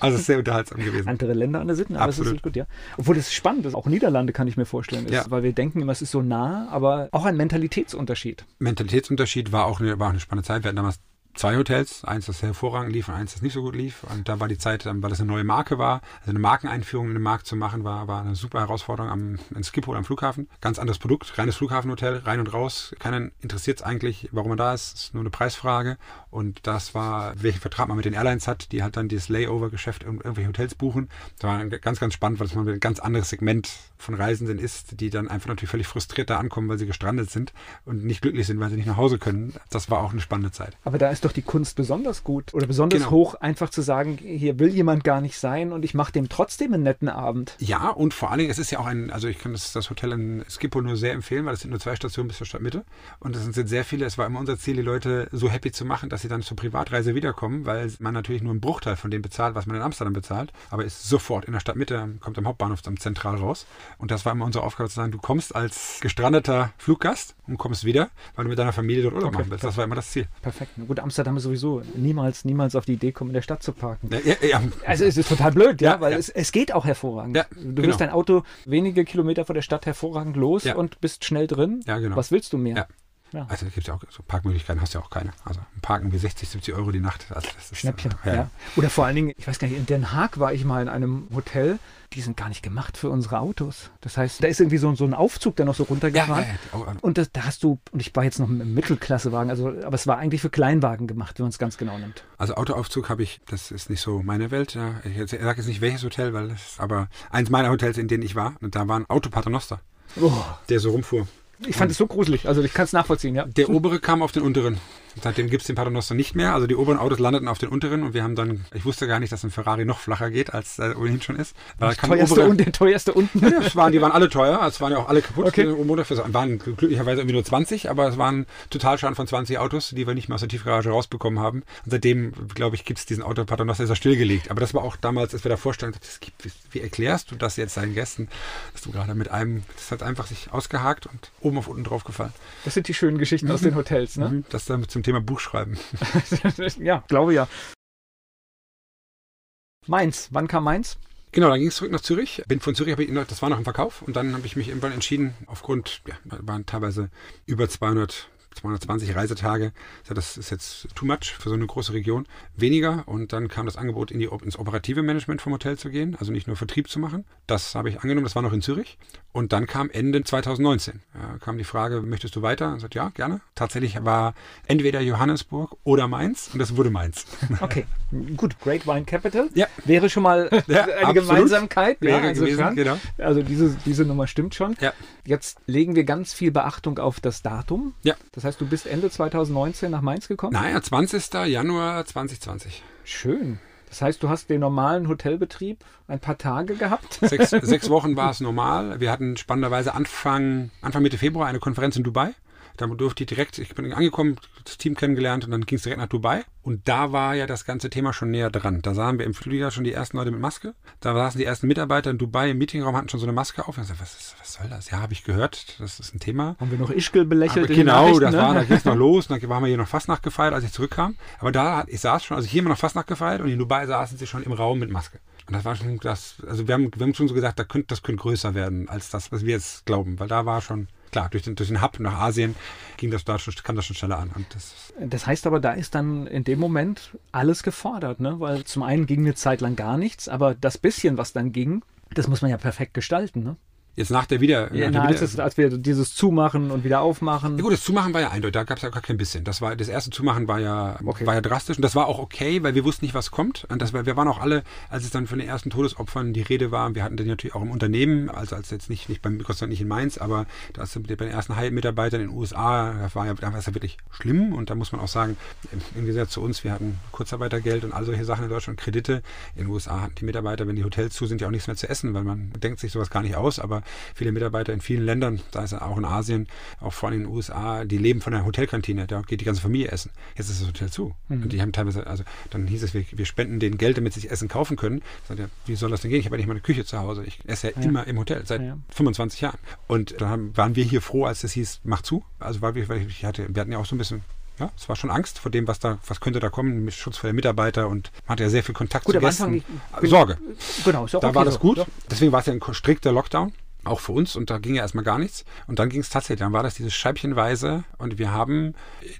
Also es ist sehr unterhaltsam gewesen. andere Länder an der Sitten, aber es Absolut. ist gut, ja. Obwohl das spannend ist, auch Niederlande kann ich mir vorstellen, ist, Ja. weil wir denken immer, es ist so nah, aber auch ein Mentalitätsunterschied. Mentalitätsunterschied war auch eine, war auch eine spannende Zeit. Wir hatten damals zwei Hotels, eins, das hervorragend lief und eins, das nicht so gut lief. Und da war die Zeit, weil das eine neue Marke war, also eine Markeneinführung in den Markt zu machen, war, war eine super Herausforderung am in Schiphol am Flughafen. Ganz anderes Produkt, reines Flughafenhotel, rein und raus. Keinen interessiert es eigentlich, warum man da ist. ist nur eine Preisfrage. Und das war, welchen Vertrag man mit den Airlines hat, die halt dann dieses Layover-Geschäft in irgendwelche Hotels buchen. Das war ganz, ganz spannend, weil es mal ein ganz anderes Segment von Reisenden ist, die dann einfach natürlich völlig frustriert da ankommen, weil sie gestrandet sind und nicht glücklich sind, weil sie nicht nach Hause können. Das war auch eine spannende Zeit. Aber da ist doch die Kunst besonders gut oder besonders Genau. hoch, einfach zu sagen, hier will jemand gar nicht sein und ich mache dem trotzdem einen netten Abend. Ja, und vor allen Dingen, es ist ja auch ein, also ich kann das, das Hotel in Skippo nur sehr empfehlen, weil es sind nur zwei Stationen bis zur Stadtmitte. Und es sind sehr viele, es war immer unser Ziel, die Leute so happy zu machen, dass sie dann zur Privatreise wiederkommen, weil man natürlich nur einen Bruchteil von dem bezahlt, was man in Amsterdam bezahlt, aber ist sofort in der Stadtmitte, kommt am Hauptbahnhof dann zentral raus. Und das war immer unsere Aufgabe zu sagen, du kommst als gestrandeter Fluggast und kommst wieder, weil du mit deiner Familie dort Urlaub Okay, machen willst. Das war immer das Ziel. Perfekt. Gut, Amsterdam ist sowieso niemals, niemals auf die Idee kommen, in der Stadt zu parken. Ja, ja. Also es ist total blöd, ja, weil. Es, es geht auch hervorragend. Du genau. wirst dein Auto wenige Kilometer vor der Stadt hervorragend los und bist schnell drin. Genau. Was willst du mehr? Ja. Ja. Also da gibt es ja auch so Parkmöglichkeiten, hast du ja auch keine. Also ein Parken wie 60, 70 Euro die Nacht. Also das ist, Schnäppchen. Ja, Ja. Oder vor allen Dingen, ich weiß gar nicht, in Den Haag war ich mal in einem Hotel, die sind gar nicht gemacht für unsere Autos. Das heißt, da ist irgendwie so, so ein Aufzug, der noch so Ja, runtergefahren. ja, ja. Oh, oh. Und das, da hast du, und ich war jetzt noch im Mittelklassewagen, also, aber es war eigentlich für Kleinwagen gemacht, wenn man es ganz genau nimmt. Also Autoaufzug habe ich, das ist nicht so meine Welt. Ja. Ich sage jetzt nicht welches Hotel, weil es aber eins meiner Hotels, in denen ich war, und da war ein Autopaternoster, Oh, der so rumfuhr. Ich fand es so gruselig, also ich kann es nachvollziehen, ja. Der obere kam auf den unteren. Seitdem gibt es den Paternoster nicht mehr. Also die oberen Autos landeten auf den unteren und wir haben dann, ich wusste gar nicht, dass ein Ferrari noch flacher geht, als er ohnehin schon ist. Weil Das teuerste, obere- und der teuerste unten. Ja, es waren, die waren alle teuer, es waren ja auch alle kaputt. Okay. Es waren glücklicherweise irgendwie nur 20, aber es waren Totalschaden von 20 Autos, die wir nicht mehr aus der Tiefgarage rausbekommen haben. Und seitdem, glaube ich, gibt es diesen Autopaternoster, ist er stillgelegt. Aber das war auch damals, als wir da vorstellen, das gibt, wie, erklärst du das jetzt deinen Gästen, dass du gerade mit einem, das hat einfach sich ausgehakt und oben auf unten drauf gefallen. Das sind die schönen Geschichten aus den Hotels, ne? Das dann zum Thema Buchschreiben. (laughs) ja, glaube ja. Mainz, wann kam Mainz? Genau, dann ging es zurück nach Zürich. Bin von Zürich, ich, das war noch im Verkauf und dann habe ich mich irgendwann entschieden, aufgrund, ja, waren teilweise über 200, 220 Reisetage. Ja, Das ist jetzt too much für so eine große Region. Weniger und dann kam das Angebot, in die, ins operative Management vom Hotel zu gehen, also nicht nur Vertrieb zu machen. Das habe ich angenommen, das war noch in Zürich. Und dann kam Ende 2019, ja, kam die Frage, möchtest du weiter? Und ich sagte, ja, gerne. Tatsächlich war entweder Johannesburg oder Mainz und das wurde Mainz. (laughs) Okay, gut. Great Wine Capital Ja. wäre schon mal (laughs) Ja, eine absolut. Gemeinsamkeit. Wäre ja, gewesen, genau. Also diese, diese Nummer stimmt schon. Ja. Jetzt legen wir ganz viel Beachtung auf das Datum. Ja. Das heißt, du bist Ende 2019 nach Mainz gekommen? Naja, 20. Januar 2020. Schön. Das heißt, du hast den normalen Hotelbetrieb ein paar Tage gehabt? Sechs, (laughs) sechs Wochen war es normal. Wir hatten spannenderweise Anfang, Anfang Mitte Februar eine Konferenz in Dubai. Da durfte ich direkt, ich bin angekommen, das Team kennengelernt und dann ging es direkt nach Dubai. Und da war ja das ganze Thema schon näher dran. Da sahen wir im Flieger schon die ersten Leute mit Maske. Da saßen die ersten Mitarbeiter in Dubai im Meetingraum, hatten schon so eine Maske auf. Und ich sagte, was, ist, was soll das? Ja, habe ich gehört, das ist ein Thema. Haben wir noch Ischgl belächelt? Aber genau, das ne? war, da ging es noch (laughs) los. Und dann waren wir hier noch fast nachgefeiert, als ich zurückkam. Aber da, ich saß schon, also hier haben wir noch fast nachgefeiert und in Dubai saßen sie schon im Raum mit Maske. Und das war schon das, also wir haben, wir haben schon so gesagt, da könnte, das könnte größer werden als das, was wir jetzt glauben, weil da war schon, klar, durch den, durch den Hub nach Asien ging das da schon, kam das schon schneller an. Das, das heißt aber, da ist dann in dem Moment alles gefordert, ne? Weil zum einen ging eine Zeit lang gar nichts, aber das bisschen, was dann ging, das muss man ja perfekt gestalten, ne? Jetzt nach der Wieder. Ja, nach na, als, es, als, wir dieses Zumachen und wieder aufmachen. Ja gut, das Zumachen war ja eindeutig, da gab es ja gar kein bisschen. Das war das erste Zumachen war ja, okay. war ja drastisch und das war auch okay, weil wir wussten nicht, was kommt. Und das war, wir waren auch alle, als es dann von den ersten Todesopfern die Rede war, wir hatten den natürlich auch im Unternehmen, also als jetzt nicht, nicht beim Gott nicht in Mainz, aber da ist bei den ersten Mitarbeitern in den USA, das war ja, da war es ja wirklich schlimm und da muss man auch sagen, im Gesetz zu uns, wir hatten Kurzarbeitergeld und all solche Sachen in Deutschland, Kredite. In den USA hatten die Mitarbeiter, wenn die Hotels zu sind, ja auch nichts mehr zu essen, weil man denkt sich sowas gar nicht aus, aber viele Mitarbeiter in vielen Ländern, da ist auch in Asien, auch vor allem in den USA, die leben von der Hotelkantine, da geht die ganze Familie essen. Jetzt ist das Hotel zu. Mhm. Und die haben teilweise, also dann hieß es, wir, wir spenden denen Geld, damit sie sich Essen kaufen können. Ich sagte, wie soll das denn gehen? Ich habe ja nicht mal eine Küche zu Hause. Ich esse ja, ja. immer im Hotel, seit ja. 25 Jahren. Und dann waren wir hier froh, als es hieß, mach zu. Also weil wir, weil ich hatte, wir hatten ja auch so ein bisschen ja, es war schon Angst vor dem, was da, was könnte da kommen, mit Schutz vor der Mitarbeiter und man hatte ja sehr viel Kontakt gut, zu Gästen. Anfang, Sorge. Genau, ist auch Da okay war das so. gut. Ja. Deswegen war es ja ein strikter Lockdown auch für uns und da ging ja erstmal gar nichts. Und dann ging es tatsächlich, dann war das dieses Scheibchenweise und wir haben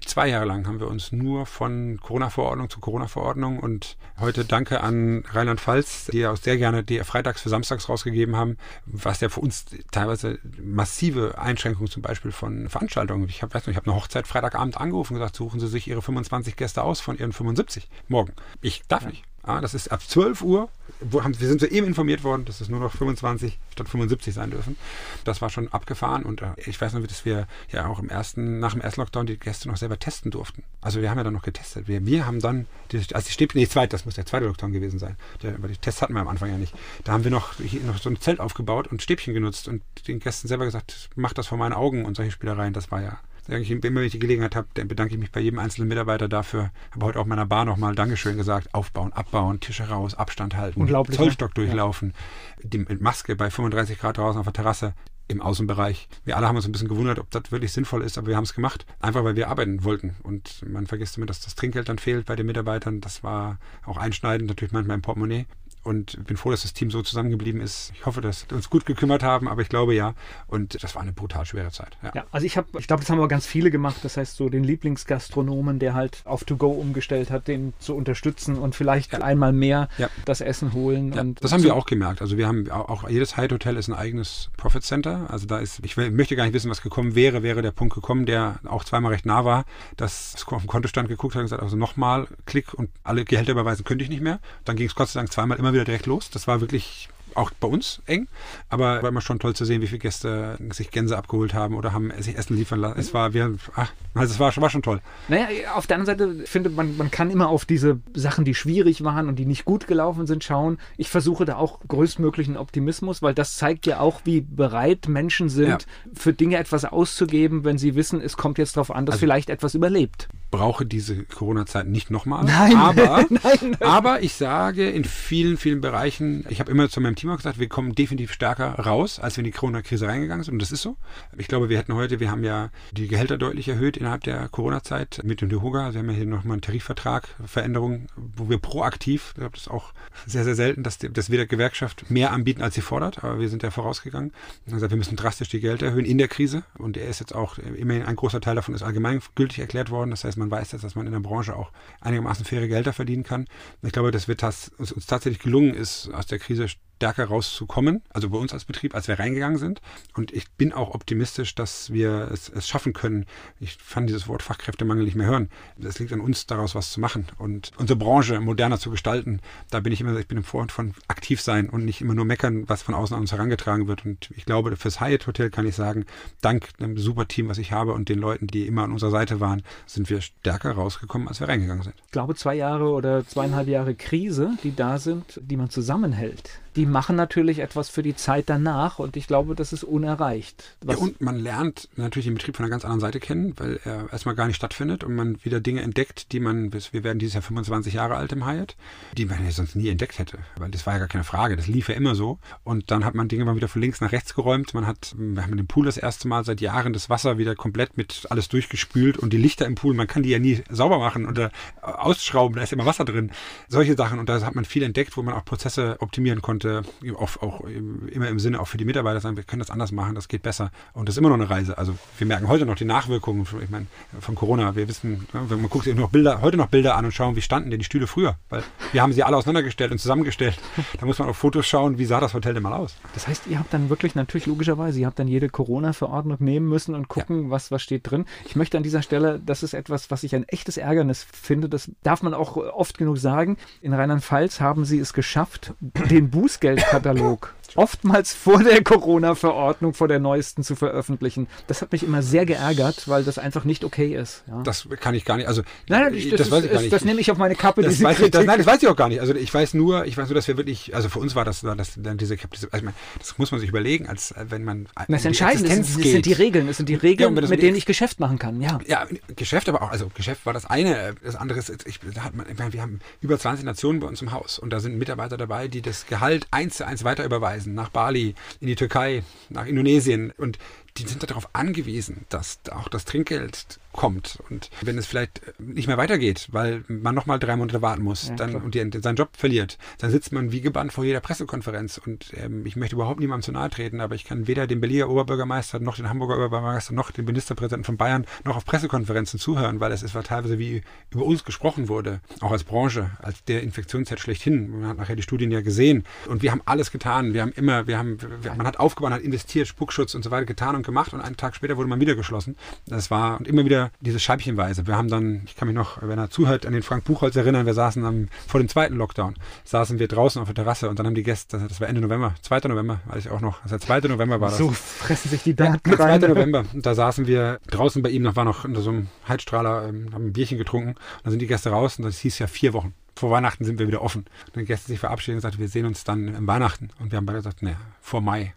zwei Jahre lang haben wir uns nur von Corona-Verordnung zu Corona-Verordnung und heute danke an Rheinland-Pfalz, die ja auch sehr gerne die freitags für samstags rausgegeben haben, was ja für uns teilweise massive Einschränkungen zum Beispiel von Veranstaltungen. Ich habe, ich habe eine Hochzeit Freitagabend angerufen und gesagt, suchen Sie sich Ihre 25 Gäste aus von Ihren 75 morgen. Ich darf nicht. Ah, das ist ab 12 Uhr. Wo haben, wir sind soeben informiert worden, dass es nur noch 25 statt 75 sein dürfen. Das war schon abgefahren und äh, ich weiß noch, dass wir ja auch im ersten, nach dem ersten Lockdown die Gäste noch selber testen durften. Also wir haben ja dann noch getestet. Wir, wir haben dann, die, also die Stäbchen, nee, zweit, das muss der zweite Lockdown gewesen sein. Der, weil die Tests hatten wir am Anfang ja nicht. Da haben wir noch, hier noch so ein Zelt aufgebaut und Stäbchen genutzt und den Gästen selber gesagt, mach das vor meinen Augen und solche Spielereien. Das war ja eigentlich immer, wenn ich die Gelegenheit habe, dann bedanke ich mich bei jedem einzelnen Mitarbeiter dafür. Habe heute auch meiner Bar nochmal Dankeschön gesagt. Aufbauen, abbauen, Tische raus, Abstand halten, Unglaublich, Zollstock ne? durchlaufen, ja. die, mit Maske bei 35 Grad draußen auf der Terrasse im Außenbereich. Wir alle haben uns ein bisschen gewundert, ob das wirklich sinnvoll ist, aber wir haben es gemacht, einfach weil wir arbeiten wollten. Und man vergisst immer, dass das Trinkgeld dann fehlt bei den Mitarbeitern. Das war auch einschneidend, natürlich manchmal im Portemonnaie und bin froh, dass das Team so zusammengeblieben ist. Ich hoffe, dass wir uns gut gekümmert haben, aber ich glaube ja. Und das war eine brutal schwere Zeit. Ja, ja also ich habe, ich glaube, das haben aber ganz viele gemacht. Das heißt, so den Lieblingsgastronomen, der halt auf To Go umgestellt hat, den zu unterstützen und vielleicht ja. einmal mehr ja. das Essen holen. Und das haben wir auch gemerkt. Also wir haben auch, auch jedes Hyatt Hotel ist ein eigenes Profit Center. Also da ist, ich möchte gar nicht wissen, was gekommen wäre, wäre der Punkt gekommen, der auch zweimal recht nah war, dass es auf dem Kontostand geguckt hat und gesagt, also nochmal Klick und alle Gehälter überweisen könnte ich nicht mehr. Dann ging es Gott sei Dank zweimal immer wieder direkt los. Das war wirklich auch bei uns eng, aber war immer schon toll zu sehen, wie viele Gäste sich Gänse abgeholt haben oder haben sich Essen liefern lassen. Es war, wir, ach, also es war, war schon toll. Naja, auf der anderen Seite finde man, man kann immer auf diese Sachen, die schwierig waren und die nicht gut gelaufen sind, schauen. Ich versuche da auch größtmöglichen Optimismus, weil das zeigt ja auch, wie bereit Menschen sind, ja. für Dinge etwas auszugeben, wenn sie wissen, es kommt jetzt darauf an, dass also, vielleicht etwas überlebt. Brauche diese Corona-Zeit nicht nochmal. Nein, aber, (laughs) nein, nein. aber ich sage in vielen, vielen Bereichen, ich habe immer zu meinem Team auch gesagt, wir kommen definitiv stärker raus, als wir in die Corona-Krise reingegangen sind. Und das ist so. Ich glaube, wir hätten heute, wir haben ja die Gehälter deutlich erhöht innerhalb der Corona-Zeit mit dem DeHoga. Also wir haben ja hier nochmal einen Tarifvertrag, Veränderungen, wo wir proaktiv, ich glaube, das ist auch sehr, sehr selten, dass, dass wir der Gewerkschaft mehr anbieten, als sie fordert. Aber wir sind ja vorausgegangen. Und gesagt, wir müssen drastisch die Gehälter erhöhen in der Krise. Und er ist jetzt auch, immerhin ein großer Teil davon ist allgemeingültig erklärt worden. Das heißt, man weiß jetzt, dass man in der Branche auch einigermaßen faire Gehälter verdienen kann. Und ich glaube, dass wir das, uns, uns tatsächlich gelungen ist, aus der Krise stärker rauszukommen, also bei uns als Betrieb, als wir reingegangen sind. Und ich bin auch optimistisch, dass wir es, es schaffen können. Ich fand dieses Wort Fachkräftemangel nicht mehr hören. Es liegt an uns, daraus was zu machen und unsere Branche moderner zu gestalten. Da bin ich immer, ich bin im Vorhand von aktiv sein und nicht immer nur meckern, was von außen an uns herangetragen wird. Und ich glaube, fürs Hyatt Hotel kann ich sagen, dank dem super Team, was ich habe und den Leuten, die immer an unserer Seite waren, sind wir stärker rausgekommen, als wir reingegangen sind. Ich glaube, zwei Jahre oder zweieinhalb Jahre Krise, die da sind, die man zusammenhält die machen natürlich etwas für die Zeit danach und ich glaube, das ist unerreicht. Ja, und man lernt natürlich den Betrieb von einer ganz anderen Seite kennen, weil er erstmal gar nicht stattfindet und man wieder Dinge entdeckt, die man, wir werden dieses Jahr 25 Jahre alt im Hyatt, die man ja sonst nie entdeckt hätte, weil das war ja gar keine Frage, das lief ja immer so und dann hat man Dinge mal wieder von links nach rechts geräumt, man hat, wir haben den Pool das erste Mal seit Jahren das Wasser wieder komplett mit alles durchgespült und die Lichter im Pool, man kann die ja nie sauber machen oder ausschrauben, da ist immer Wasser drin, solche Sachen und da hat man viel entdeckt, wo man auch Prozesse optimieren konnte, auch, auch immer im Sinne auch für die Mitarbeiter sagen, wir können das anders machen, das geht besser und das ist immer noch eine Reise, also wir merken heute noch die Nachwirkungen, ich meine, von Corona, wir wissen, man guckt sich noch Bilder, heute noch Bilder an und schauen, wie standen denn die Stühle früher, weil wir haben sie alle auseinandergestellt und zusammengestellt, (laughs) da muss man auf Fotos schauen, wie sah das Hotel denn mal aus. Das heißt, ihr habt dann wirklich natürlich logischerweise, ihr habt dann jede Corona-Verordnung nehmen müssen und gucken, ja. was, was steht drin. Ich möchte an dieser Stelle, das ist etwas, was ich ein echtes Ärgernis finde, das darf man auch oft genug sagen. In Rheinland-Pfalz haben sie es geschafft, den Bußgeldkatalog oftmals vor der Corona-Verordnung, vor der neuesten zu veröffentlichen. Das hat mich immer sehr geärgert, weil das einfach nicht okay ist. Ja. Das kann ich gar nicht. Also nein, ich, das, das, weiß ich gar nicht. Das nehme ich auf meine Kappe. Das weiß ich, das, nein, das weiß ich auch gar nicht. Also ich weiß nur, ich weiß nur, dass wir wirklich, also für uns war das, das dann diese, also ich meine, das muss man sich überlegen, als wenn man. Das Entscheidende ist, es sind die Regeln. Es sind die Regeln, ja, mit denen ich Geschäft machen kann. Ja. Ja, Geschäft, aber auch, also Geschäft war das eine. Das andere ist, ich, da hat man, ich meine, wir haben über 20 Nationen bei uns im Haus und da sind Mitarbeiter dabei, die das Gehalt eins zu eins weiter überweisen nach Bali, in die Türkei, nach Indonesien. Und die sind darauf angewiesen, dass auch das Trinkgeld kommt. Und wenn es vielleicht nicht mehr weitergeht, weil man nochmal drei Monate warten muss ja, dann, und die, seinen Job verliert, dann sitzt man wie gebannt vor jeder Pressekonferenz. Und ähm, ich möchte überhaupt niemandem zu nahe treten, aber ich kann weder dem Berliner Oberbürgermeister noch den Hamburger Oberbürgermeister noch den Ministerpräsidenten von Bayern noch auf Pressekonferenzen zuhören, weil es ist teilweise wie über uns gesprochen wurde, auch als Branche, als der Infektionszeit schlechthin. Man hat nachher die Studien ja gesehen. Und wir haben alles getan. Wir haben immer, wir haben, wir, man hat aufgebaut, hat investiert, Spuckschutz und so weiter getan und gemacht. Und einen Tag später wurde man wieder geschlossen. Das war und immer wieder diese Scheibchenweise. Wir haben dann, ich kann mich noch, wenn er zuhört, an den Frank Buchholz erinnern, wir saßen am, vor dem zweiten Lockdown, saßen wir draußen auf der Terrasse und dann haben die Gäste, das war Ende November, 2. November, weiß ich auch noch, also der 2. November war das. So fressen sich die Daten ja, rein. 2. November, und da saßen wir draußen bei ihm, noch war noch unter so einem Heizstrahler, ähm, haben ein Bierchen getrunken, und dann sind die Gäste raus und das hieß ja vier Wochen vor Weihnachten sind wir wieder offen. Und dann Gäste sich verabschieden und gesagt, wir sehen uns dann im Weihnachten. Und wir haben beide gesagt, ne, vor Mai.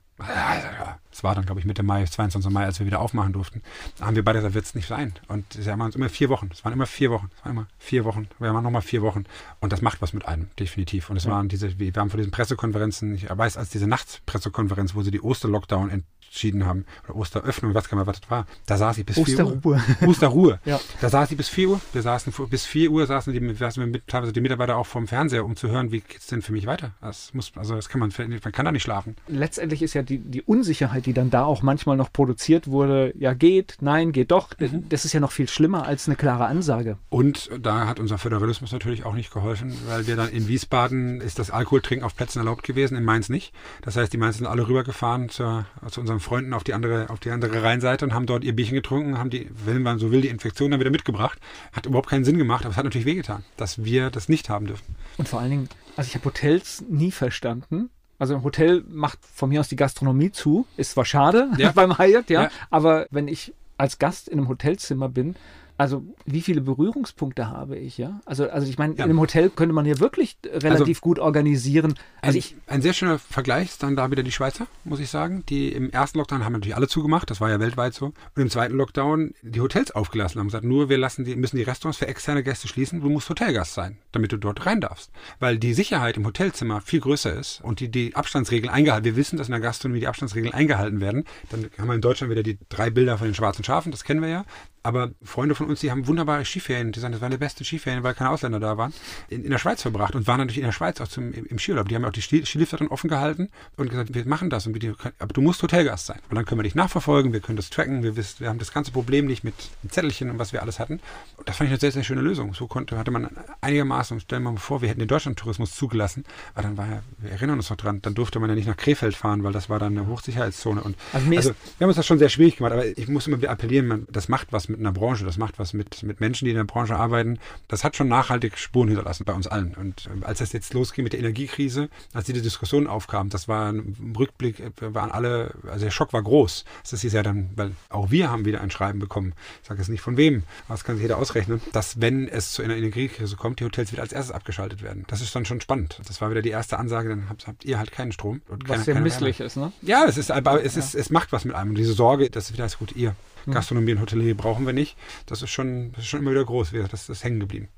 Es war dann, glaube ich, Mitte Mai, 22. Mai, als wir wieder aufmachen durften. Da haben wir beide gesagt, wird es nicht sein. Und es waren uns immer vier Wochen. Es waren immer vier Wochen. Es waren immer vier Wochen. Wir waren nochmal vier Wochen. Und das macht was mit einem, definitiv. Und es ja. waren diese, wir haben vor diesen Pressekonferenzen, ich weiß, als diese Nachtpressekonferenz, wo sie die Osterlockdown entschieden haben, oder Osteröffnung, gar nicht mehr, was das war, da saß ich bis Osterruhe. 4 (laughs) Uhr. Osterruhe. ja. Da saß ich bis 4 Uhr. Wir saßen bis 4 Uhr, saßen die, saßen wir mit, teilweise die Mitarbeiter auch vorm Fernseher, um zu hören, wie geht es denn für mich weiter? Das muss, also das kann man, man kann da nicht schlafen. Letztendlich ist ja die, die Unsicherheit, die dann da auch manchmal noch produziert wurde, ja geht, nein, geht doch, mhm. das ist ja noch viel schlimmer als eine klare Ansage. Und da hat unser Föderalismus natürlich auch nicht geholfen, weil wir dann in Wiesbaden ist das Alkoholtrinken auf Plätzen erlaubt gewesen, in Mainz nicht. Das heißt, die Mainz sind alle rübergefahren zur, zu unserem Freunden auf die andere, auf die andere Rheinseite und haben dort ihr Bierchen getrunken, haben die, wenn man so will, die Infektion dann wieder mitgebracht. Hat überhaupt keinen Sinn gemacht, aber es hat natürlich wehgetan, dass wir das nicht haben dürfen. Und vor allen Dingen, also ich habe Hotels nie verstanden. Also ein Hotel macht von mir aus die Gastronomie zu. Ist zwar schade ja. (laughs) beim Hyatt, ja, ja, aber wenn ich als Gast in einem Hotelzimmer bin, also wie viele Berührungspunkte habe ich, ja? Also, also ich meine, ja. in einem Hotel könnte man ja wirklich relativ also, gut organisieren. Also ein, ich, ein sehr schöner Vergleich ist dann da wieder die Schweizer, muss ich sagen. Die im ersten Lockdown haben natürlich alle zugemacht, das war ja weltweit so. Und im zweiten Lockdown die Hotels aufgelassen haben gesagt, nur wir lassen die, müssen die Restaurants für externe Gäste schließen, du musst Hotelgast sein, damit du dort rein darfst. Weil die Sicherheit im Hotelzimmer viel größer ist und die, die Abstandsregeln eingehalten. Wir wissen, dass in der Gastronomie die Abstandsregeln eingehalten werden. Dann haben wir in Deutschland wieder die drei Bilder von den schwarzen Schafen, das kennen wir ja. Aber Freunde von uns, die haben wunderbare Skiferien, die sagen, das waren die besten Skiferien, weil keine Ausländer da waren, in, in der Schweiz verbracht und waren natürlich in der Schweiz auch zum, im, im Skiurlaub. Die haben auch die Skilifte dann offen gehalten und gesagt, wir machen das. Und wir, aber du musst Hotelgast sein. Und dann können wir dich nachverfolgen, wir können das tracken, wir, wissen, wir haben das ganze Problem nicht mit Zettelchen und was wir alles hatten. Und das fand ich eine sehr, sehr schöne Lösung. So konnte, hatte man einigermaßen, stellen wir mal vor, wir hätten den Deutschlandtourismus zugelassen, aber dann war ja, wir erinnern uns noch dran, dann durfte man ja nicht nach Krefeld fahren, weil das war dann eine Hochsicherheitszone. Und also, also wir haben uns das schon sehr schwierig gemacht, aber ich muss immer wieder appellieren, man, das macht was mit mit einer Branche, das macht was mit, mit Menschen, die in der Branche arbeiten. Das hat schon nachhaltig Spuren hinterlassen bei uns allen. Und äh, als das jetzt losging mit der Energiekrise, als diese Diskussion aufkam, das war ein Rückblick, äh, waren alle, also der Schock war groß. Das ist ja dann, weil auch wir haben wieder ein Schreiben bekommen. Ich sage jetzt nicht von wem, aber das kann sich jeder ausrechnen, dass wenn es zu einer Energiekrise kommt, die Hotels wieder als erstes abgeschaltet werden. Das ist dann schon spannend. Das war wieder die erste Ansage, dann habt, habt ihr halt keinen Strom. Und was sehr misslich ist, ne? Ja, es ist, aber es, ist, es macht was mit einem. Und diese Sorge, das ist wieder alles gut, ihr. Hm. Gastronomie und Hotelier brauchen wir nicht. Das ist schon, das ist schon immer wieder groß. Das ist hängen geblieben.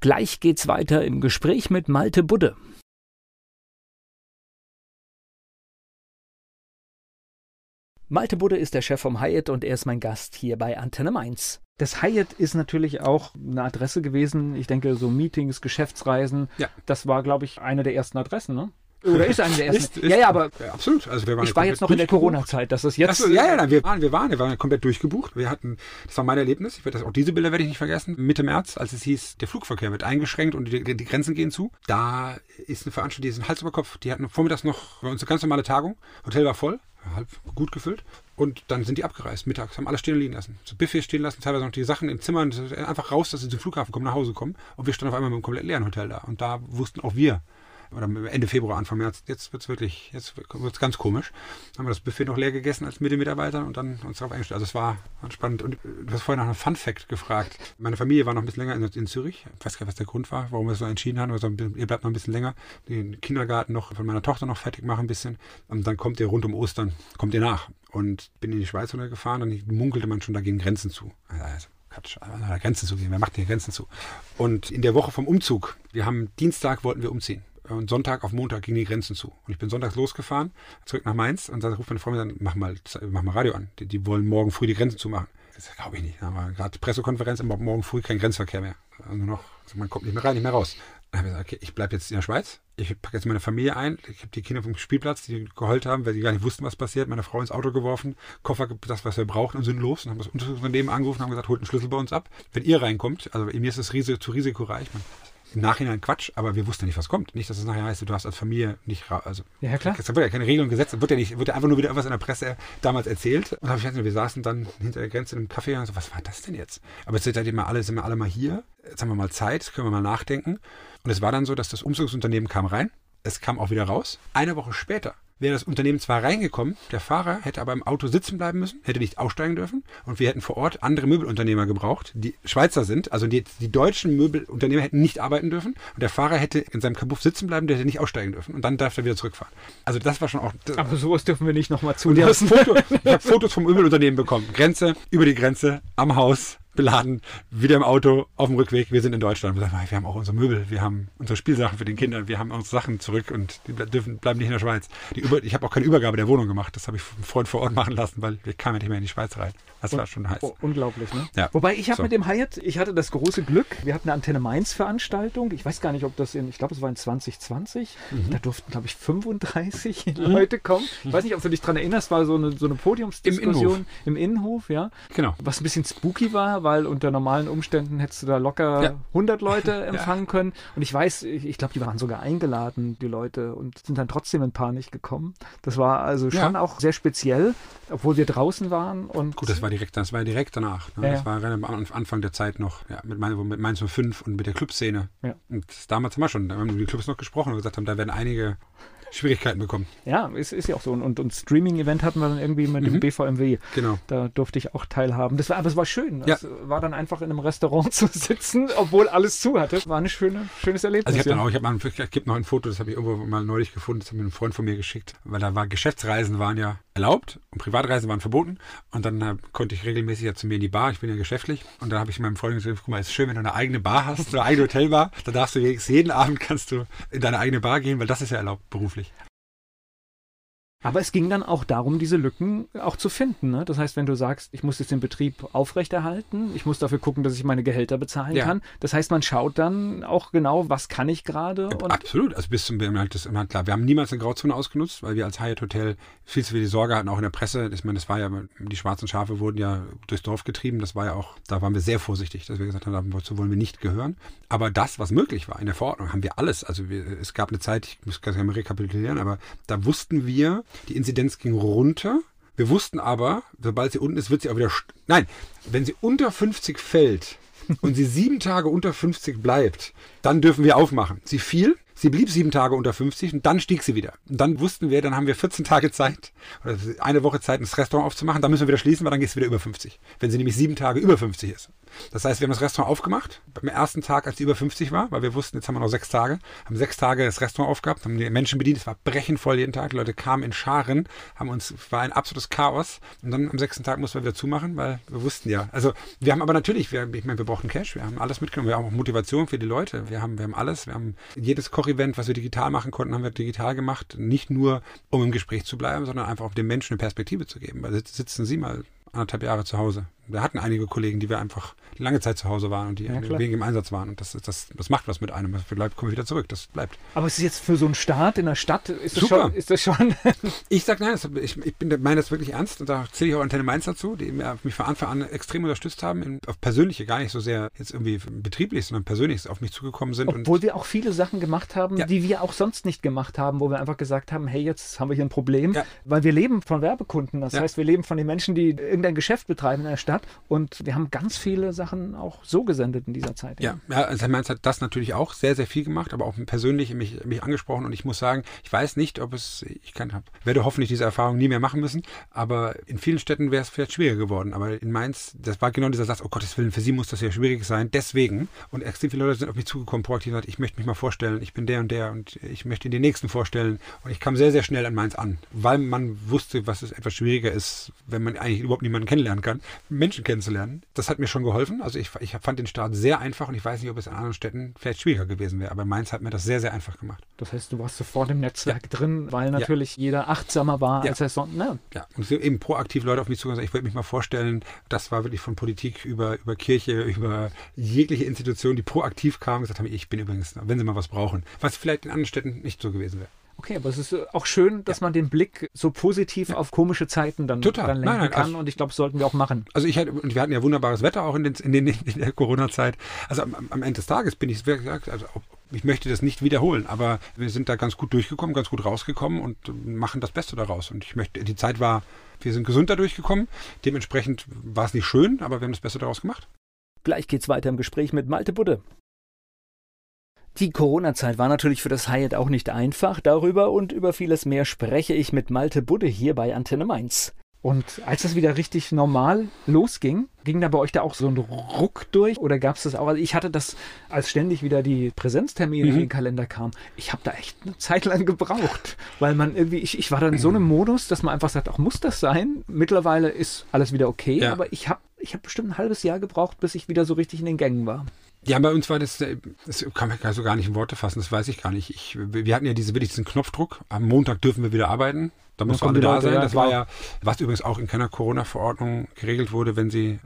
Gleich geht's weiter im Gespräch mit Malte Budde. Malte Budde ist der Chef vom Hyatt und er ist mein Gast hier bei Antenne Mainz. Das Hyatt ist natürlich auch eine Adresse gewesen. Ich denke, so Meetings, Geschäftsreisen. Ja. Das war, glaube ich, eine der ersten Adressen, ne? Oder ist eine der ersten? ist, ist, ja, ja, aber ja, absolut. Also wir waren ich war jetzt noch in der Corona-Zeit, dass das jetzt. So, ja, ja, nein, wir waren, wir waren, wir waren komplett durchgebucht. Wir hatten, das war mein Erlebnis. Ich werde das, auch diese Bilder werde ich nicht vergessen. Mitte März, als es hieß, der Flugverkehr wird eingeschränkt und die, die Grenzen gehen zu. Da ist eine Veranstaltung, die ist ein Hals über Kopf. Die hatten vormittags noch bei uns eine ganz normale Tagung. Hotel war voll, halb gut gefüllt. Und dann sind die abgereist, mittags, haben alles stehen und liegen lassen. So Buffet stehen lassen, teilweise noch die Sachen im Zimmer, einfach raus, dass sie zum Flughafen kommen, nach Hause kommen. Und wir standen auf einmal mit einem komplett leeren Hotel da. Und da wussten auch wir, oder Ende Februar, Anfang März, jetzt wird es wirklich, jetzt wird es ganz komisch. Haben wir das Buffet noch leer gegessen als mit den Mitarbeitern und dann uns darauf eingestellt. Also es war spannend. Und du hast vorhin nach einem Fun Fact gefragt. Meine Familie war noch ein bisschen länger in, in Zürich. Ich weiß gar nicht, was der Grund war, warum wir so entschieden haben. Also, ihr bleibt noch ein bisschen länger. Den Kindergarten noch von meiner Tochter noch fertig machen ein bisschen. Und dann kommt ihr rund um Ostern, kommt ihr nach. Und bin in die Schweiz runtergefahren und munkelte man schon, da gehen Grenzen zu. Also, Quatsch, an Grenzen zu gehen. Wer macht hier Grenzen zu? Und in der Woche vom Umzug, wir haben Dienstag wollten wir umziehen. Und Sonntag auf Montag gingen die Grenzen zu. Und ich bin sonntags losgefahren, zurück nach Mainz und dann ruft meine Frau mir dann, mach mal, mach mal Radio an. Die, die wollen morgen früh die Grenzen zumachen. Das glaube ich nicht. Da wir gerade Pressekonferenz, aber morgen früh kein Grenzverkehr mehr. Also noch, also man kommt nicht mehr rein, nicht mehr raus. Dann habe ich gesagt, okay, ich bleibe jetzt in der Schweiz. Ich packe jetzt meine Familie ein. Ich habe die Kinder vom Spielplatz, die geheult haben, weil sie gar nicht wussten, was passiert. Meine Frau ins Auto geworfen, Koffer, das, was wir brauchen, und sind los. Und haben das Untersuchungsunternehmen angerufen und haben gesagt, holt einen Schlüssel bei uns ab. Wenn ihr reinkommt, also mir ist das Risiko, zu risikoreich. Man, im Nachhinein Quatsch, aber wir wussten nicht, was kommt. Nicht, dass es nachher heißt, du hast als Familie nicht, also ja klar, es wird ja keine Regeln gesetzt, wird ja nicht, wird ja einfach nur wieder irgendwas in der Presse damals erzählt. Und ich weiß wir saßen dann hinter der Grenze im Café und so, was war das denn jetzt? Aber jetzt sind halt immer alle, sind wir alle mal hier. Jetzt haben wir mal Zeit, können wir mal nachdenken. Und es war dann so, dass das Umzugsunternehmen kam rein, es kam auch wieder raus. Eine Woche später wäre das Unternehmen zwar reingekommen, der Fahrer hätte aber im Auto sitzen bleiben müssen, hätte nicht aussteigen dürfen und wir hätten vor Ort andere Möbelunternehmer gebraucht, die Schweizer sind, also die, die deutschen Möbelunternehmer hätten nicht arbeiten dürfen und der Fahrer hätte in seinem Kabuff sitzen bleiben, der hätte nicht aussteigen dürfen und dann darf er wieder zurückfahren. Also das war schon auch... Aber sowas dürfen wir nicht nochmal zu. Foto, ich habe (laughs) Fotos vom Möbelunternehmen bekommen. Grenze, über die Grenze, am Haus, beladen, wieder im Auto, auf dem Rückweg. Wir sind in Deutschland. Wir, sagen, wir haben auch unsere Möbel, wir haben unsere Spielsachen für den Kinder, wir haben unsere Sachen zurück und die dürfen, bleiben nicht in der Schweiz. Über, ich habe auch keine Übergabe der Wohnung gemacht. Das habe ich vom Freund vor Ort machen lassen, weil wir kamen ja nicht mehr in die Schweiz rein. Das war schon heiß. Oh, unglaublich, ne? Ja. Wobei ich habe so. mit dem Hyatt, ich hatte das große Glück, wir hatten eine Antenne Mainz Veranstaltung. Ich weiß gar nicht, ob das in, ich glaube, es war in 2020. Mhm. Da durften, glaube ich, 35 mhm. Leute kommen. Ich weiß nicht, ob du dich daran erinnerst, war so eine, so eine Podiumsdiskussion im Innenhof. im Innenhof, ja. Genau. Was ein bisschen spooky war, weil unter normalen Umständen hättest du da locker ja. 100 Leute (laughs) empfangen ja. können. Und ich weiß, ich, ich glaube, die waren sogar eingeladen, die Leute, und sind dann trotzdem in Panik gekommen. Das war also schon ja. auch sehr speziell, obwohl wir draußen waren. Und Gut, das war direkt, das war direkt danach. Ne? Das war am Anfang der Zeit noch, ja, mit, mein, mit Mainz 05 und mit der Clubszene. Und damals haben wir schon, da haben wir die Clubs noch gesprochen und gesagt haben, da werden einige Schwierigkeiten bekommen. Ja, ist, ist ja auch so. Und, und Streaming-Event hatten wir dann irgendwie mit mhm. dem BVMW. Genau. Da durfte ich auch teilhaben. Das war, aber es war schön. Es ja. war dann einfach in einem Restaurant (laughs) zu sitzen, obwohl alles zu hatte. War ein schöne, schönes Erlebnis. Also ich habe dann auch, ich habe ich gibt noch ein Foto, das habe ich irgendwo mal neulich gefunden, das hat mir ein Freund von mir geschickt, weil da war Geschäftsreisen waren ja erlaubt und Privatreisen waren verboten. Und dann äh, konnte ich regelmäßig ja zu mir in die Bar. Ich bin ja geschäftlich. Und dann habe ich meinem Freund gesagt, guck mal, es ist schön, wenn du eine eigene Bar hast, eine eigene Hotelbar. Da darfst du jeden Abend kannst du in deine eigene Bar gehen, weil das ist ja erlaubt beruflich. Aber es ging dann auch darum, diese Lücken auch zu finden. Ne? Das heißt, wenn du sagst, ich muss jetzt den Betrieb aufrechterhalten, ich muss dafür gucken, dass ich meine Gehälter bezahlen ja. kann. Das heißt, man schaut dann auch genau, was kann ich gerade. Absolut. Also bis zum das immer klar. Wir haben niemals eine Grauzone ausgenutzt, weil wir als Hyatt Hotel viel zu viel Sorge hatten, auch in der Presse. Ich meine, das war ja, die schwarzen Schafe wurden ja durchs Dorf getrieben. Das war ja auch, da waren wir sehr vorsichtig, dass wir gesagt haben, dazu wollen wir nicht gehören. Aber das, was möglich war in der Verordnung, haben wir alles. Also wir, es gab eine Zeit, ich muss gar nicht mehr rekapitulieren, aber da wussten wir, die Inzidenz ging runter Wir wussten aber, sobald sie unten ist, wird sie auch wieder. Nein, wenn sie unter 50 fällt (laughs) und sie sieben Tage unter 50 bleibt, dann dürfen wir aufmachen. Sie fiel, Sie blieb sieben Tage unter 50 und dann stieg sie wieder. Und dann wussten wir, dann haben wir 14 Tage Zeit, oder eine Woche Zeit, das Restaurant aufzumachen. Dann müssen wir wieder schließen, weil dann geht es wieder über 50. Wenn sie nämlich sieben Tage über 50 ist. Das heißt, wir haben das Restaurant aufgemacht. Beim ersten Tag, als sie über 50 war, weil wir wussten, jetzt haben wir noch sechs Tage, haben sechs Tage das Restaurant aufgehabt, haben die Menschen bedient. Es war brechenvoll jeden Tag. Die Leute kamen in Scharen, haben uns, war ein absolutes Chaos. Und dann am sechsten Tag mussten wir wieder zumachen, weil wir wussten ja. Also wir haben aber natürlich, wir, ich meine, wir brauchten Cash, wir haben alles mitgenommen. Wir haben auch Motivation für die Leute. Wir haben, wir haben alles. Wir haben jedes Kochevent, was wir digital machen konnten, haben wir digital gemacht. Nicht nur, um im Gespräch zu bleiben, sondern einfach auch dem Menschen eine Perspektive zu geben. Weil sitzen Sie mal anderthalb Jahre zu Hause. Wir hatten einige Kollegen, die wir einfach lange Zeit zu Hause waren und die ja, wegen im Einsatz waren. Und das, das, das macht was mit einem. Das bleibt, kommen wir wieder zurück. Das bleibt. Aber es ist jetzt für so einen Start in der Stadt, ist das Super. schon. Ist das schon (laughs) ich sage nein, ich, ich bin, meine das wirklich ernst und da zähle ich auch Antenne Mainz dazu, die mich von Anfang an extrem unterstützt haben, in, auf persönliche, gar nicht so sehr jetzt irgendwie betrieblich, sondern persönlich auf mich zugekommen sind. Obwohl wir auch viele Sachen gemacht haben, ja. die wir auch sonst nicht gemacht haben, wo wir einfach gesagt haben, hey, jetzt haben wir hier ein Problem, ja. weil wir leben von Werbekunden. Das heißt, wir leben von den Menschen, die irgendein Geschäft betreiben in der Stadt und wir haben ganz viele Sachen auch so gesendet in dieser Zeit. Ja, ja also Mainz hat das natürlich auch sehr, sehr viel gemacht, aber auch persönlich mich, mich angesprochen. Und ich muss sagen, ich weiß nicht, ob es, ich kann, werde hoffentlich diese Erfahrung nie mehr machen müssen, aber in vielen Städten wäre es vielleicht schwieriger geworden, aber in Mainz, das war genau dieser Satz, oh Gottes Willen, für Sie muss das ja schwierig sein, deswegen. Und extrem viele Leute sind auf mich zugekommen, proaktiv gesagt, ich möchte mich mal vorstellen, ich bin der und der und ich möchte den nächsten vorstellen. Und ich kam sehr, sehr schnell an Mainz an, weil man wusste, was es etwas schwieriger ist, wenn man eigentlich überhaupt niemanden kennenlernen kann, Menschen kennenzulernen. Das hat mir schon geholfen. Also ich, ich fand den Start sehr einfach und ich weiß nicht, ob es in anderen Städten vielleicht schwieriger gewesen wäre. Aber Mainz hat mir das sehr, sehr einfach gemacht. Das heißt, du warst sofort im Netzwerk ja. drin, weil natürlich ja. jeder achtsamer war, ja. als er sonst. Ne? Ja, und eben proaktiv Leute auf mich zugegangen. Ich wollte mich mal vorstellen, das war wirklich von Politik über, über Kirche, über jegliche Institution, die proaktiv kamen und gesagt haben, ich bin übrigens, wenn Sie mal was brauchen. Was vielleicht in anderen Städten nicht so gewesen wäre. Okay, aber es ist äh, auch schön, dass ja. man den Blick so positiv ja. auf komische Zeiten dann, Total. dann lenken nein, nein, kann also, und ich glaube, das sollten wir auch machen. Also ich hatte, und wir hatten ja wunderbares Wetter auch in, den, in, den, in der Corona-Zeit. Also am, am, Ende des Tages bin ich gesagt, also ich möchte das nicht wiederholen, aber wir sind da ganz gut durchgekommen, ganz gut rausgekommen und machen das Beste daraus. Und ich möchte, die Zeit war, wir sind gesund da durchgekommen. Dementsprechend war es nicht schön, aber wir haben das Beste daraus gemacht. Gleich geht's weiter im Gespräch mit Malte Budde. Die Corona-Zeit war natürlich für das Hyatt auch nicht einfach. Darüber und über vieles mehr spreche ich mit Malte Budde hier bei Antenne Mainz. Und als das wieder richtig normal losging, ging da bei euch da auch so ein Ruck durch oder gab es das auch? Also ich hatte das, als ständig wieder die Präsenztermine mhm. in den Kalender kamen, ich habe da echt eine Zeit lang gebraucht, weil man irgendwie, ich, ich war dann in so einem Modus, dass man einfach sagt, auch muss das sein? Mittlerweile ist alles wieder okay, ja. aber ich habe ich hab bestimmt ein halbes Jahr gebraucht, bis ich wieder so richtig in den Gängen war. Ja, bei uns war das, äh, das kann man so gar nicht in Worte fassen, das weiß ich gar nicht. Ich, wir hatten ja diese, wirklich diesen Knopfdruck. Am Montag dürfen wir wieder arbeiten. Da muss alle da sein. Das war ja, was übrigens auch in keiner Corona-Verordnung geregelt wurde, wenn sie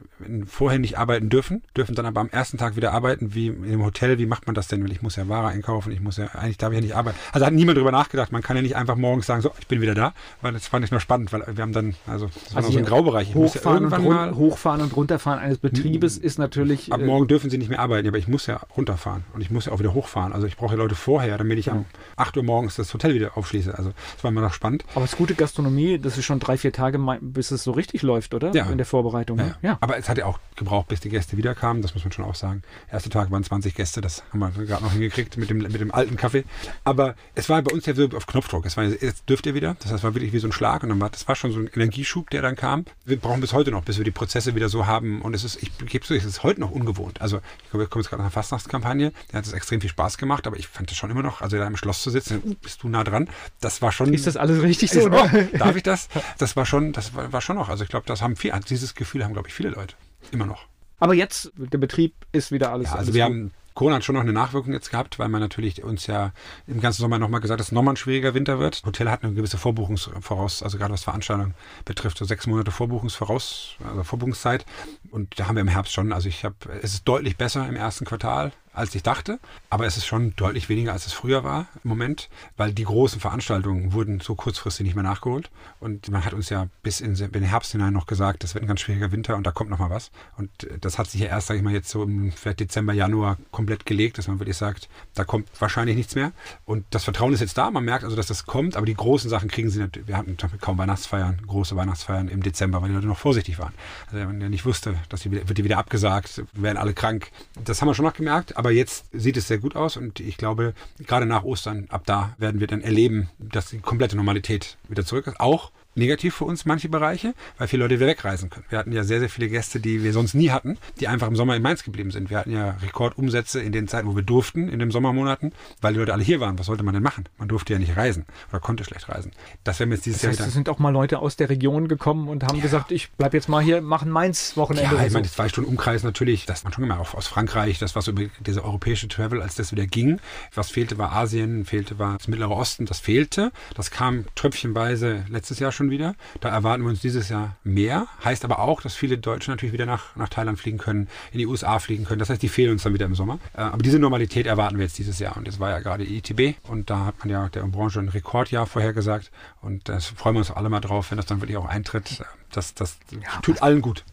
vorher nicht arbeiten dürfen, dürfen dann aber am ersten Tag wieder arbeiten, wie im Hotel. Wie macht man das denn? Weil ich muss ja Ware einkaufen, ich muss ja, eigentlich darf ich ja nicht arbeiten. Also hat niemand drüber nachgedacht. Man kann ja nicht einfach morgens sagen, so, ich bin wieder da, weil das fand ich nur spannend, weil wir haben dann, also das war also so ein Graubereich. Hochfahren, ja und mal, hochfahren und runterfahren eines Betriebes ist natürlich. Ab äh, morgen dürfen sie nicht mehr arbeiten, aber ich muss ja runterfahren und ich muss ja auch wieder hochfahren. Also ich brauche ja Leute vorher, damit ich ja. um 8 Uhr morgens das Hotel wieder aufschließe. Also das war immer noch spannend. Aber es ist gute Gastronomie, das ist schon drei, vier Tage, bis es so richtig läuft, oder? Ja. In der Vorbereitung. Ja, ja. Aber es hat ja auch gebraucht, bis die Gäste wiederkamen, das muss man schon auch sagen. Erster Tag waren 20 Gäste, das haben wir gerade noch hingekriegt mit dem, mit dem alten Kaffee. Aber es war bei uns ja so auf Knopfdruck. Es war, jetzt dürft ihr wieder. Das heißt, war wirklich wie so ein Schlag und dann war, das war schon so ein Energieschub, der dann kam. Wir brauchen bis heute noch, bis wir die Prozesse wieder so haben. Und es ist, ich gebe es ist heute noch ungewohnt. Also, ich glaube, wir kommen jetzt gerade nach einer Fastnachtskampagne. Der hat es extrem viel Spaß gemacht, aber ich fand es schon immer noch, also da im Schloss zu sitzen, uh, bist du nah dran. Das war schon. Ist das alles richtig so? Oh, darf ich das? Das war schon, das war, war schon noch. Also ich glaube, das haben viel, dieses Gefühl haben, glaube ich, viele Leute. Immer noch. Aber jetzt, der Betrieb ist wieder alles. Ja, also alles wir gut. haben Corona hat schon noch eine Nachwirkung jetzt gehabt, weil man natürlich uns ja im ganzen Sommer nochmal gesagt hat, dass es nochmal ein schwieriger Winter wird. Hotel hat eine gewisse Vorbuchungsvoraus, also gerade was Veranstaltungen betrifft, so sechs Monate Vorbuchungsvoraus, also Vorbuchungszeit. Und da haben wir im Herbst schon, also ich habe, es ist deutlich besser im ersten Quartal als ich dachte. Aber es ist schon deutlich weniger, als es früher war im Moment, weil die großen Veranstaltungen wurden so kurzfristig nicht mehr nachgeholt. Und man hat uns ja bis in den Herbst hinein noch gesagt, das wird ein ganz schwieriger Winter und da kommt noch mal was. Und das hat sich ja erst, sage ich mal, jetzt so im Dezember, Januar komplett gelegt, dass man wirklich sagt, da kommt wahrscheinlich nichts mehr. Und das Vertrauen ist jetzt da. Man merkt also, dass das kommt. Aber die großen Sachen kriegen sie natürlich. Wir hatten kaum Weihnachtsfeiern, große Weihnachtsfeiern im Dezember, weil die Leute noch vorsichtig waren. Also man ja nicht wusste, dass die, wird die wieder abgesagt, werden alle krank. Das haben wir schon noch gemerkt. Aber jetzt sieht es sehr gut aus. Und ich glaube, gerade nach Ostern, ab da werden wir dann erleben, dass die komplette Normalität wieder zurück ist. Auch negativ für uns manche Bereiche, weil viele Leute wieder wegreisen können. Wir hatten ja sehr, sehr viele Gäste, die wir sonst nie hatten, die einfach im Sommer in Mainz geblieben sind. Wir hatten ja Rekordumsätze in den Zeiten, wo wir durften, in den Sommermonaten, weil die Leute alle hier waren. Was sollte man denn machen? Man durfte ja nicht reisen oder konnte schlecht reisen. Das werden wir jetzt dieses das heißt, Jahr. Es sind auch mal Leute aus der Region gekommen und haben ja. gesagt, ich bleib jetzt mal hier, machen Mainz Wochenende. Ja, ich meine, die zwei Stunden Umkreis natürlich, das man schon immer auch aus Frankreich, das war so über diese europäische Travel, als das wieder ging. Was fehlte, war Asien, fehlte, war das Mittlere Osten, das fehlte. Das kam tröpfchenweise letztes Jahr schon wieder. Da erwarten wir uns dieses Jahr mehr. Heißt aber auch, dass viele Deutsche natürlich wieder nach, nach Thailand fliegen können, in die USA fliegen können. Das heißt, die fehlen uns dann wieder im Sommer. Äh, aber diese Normalität erwarten wir jetzt dieses Jahr. Und jetzt war ja gerade ITB und da hat man ja der Branche ein Rekordjahr vorhergesagt. Und das freuen wir uns alle mal drauf, wenn das dann wirklich auch eintritt. Das, das ja, tut allen gut.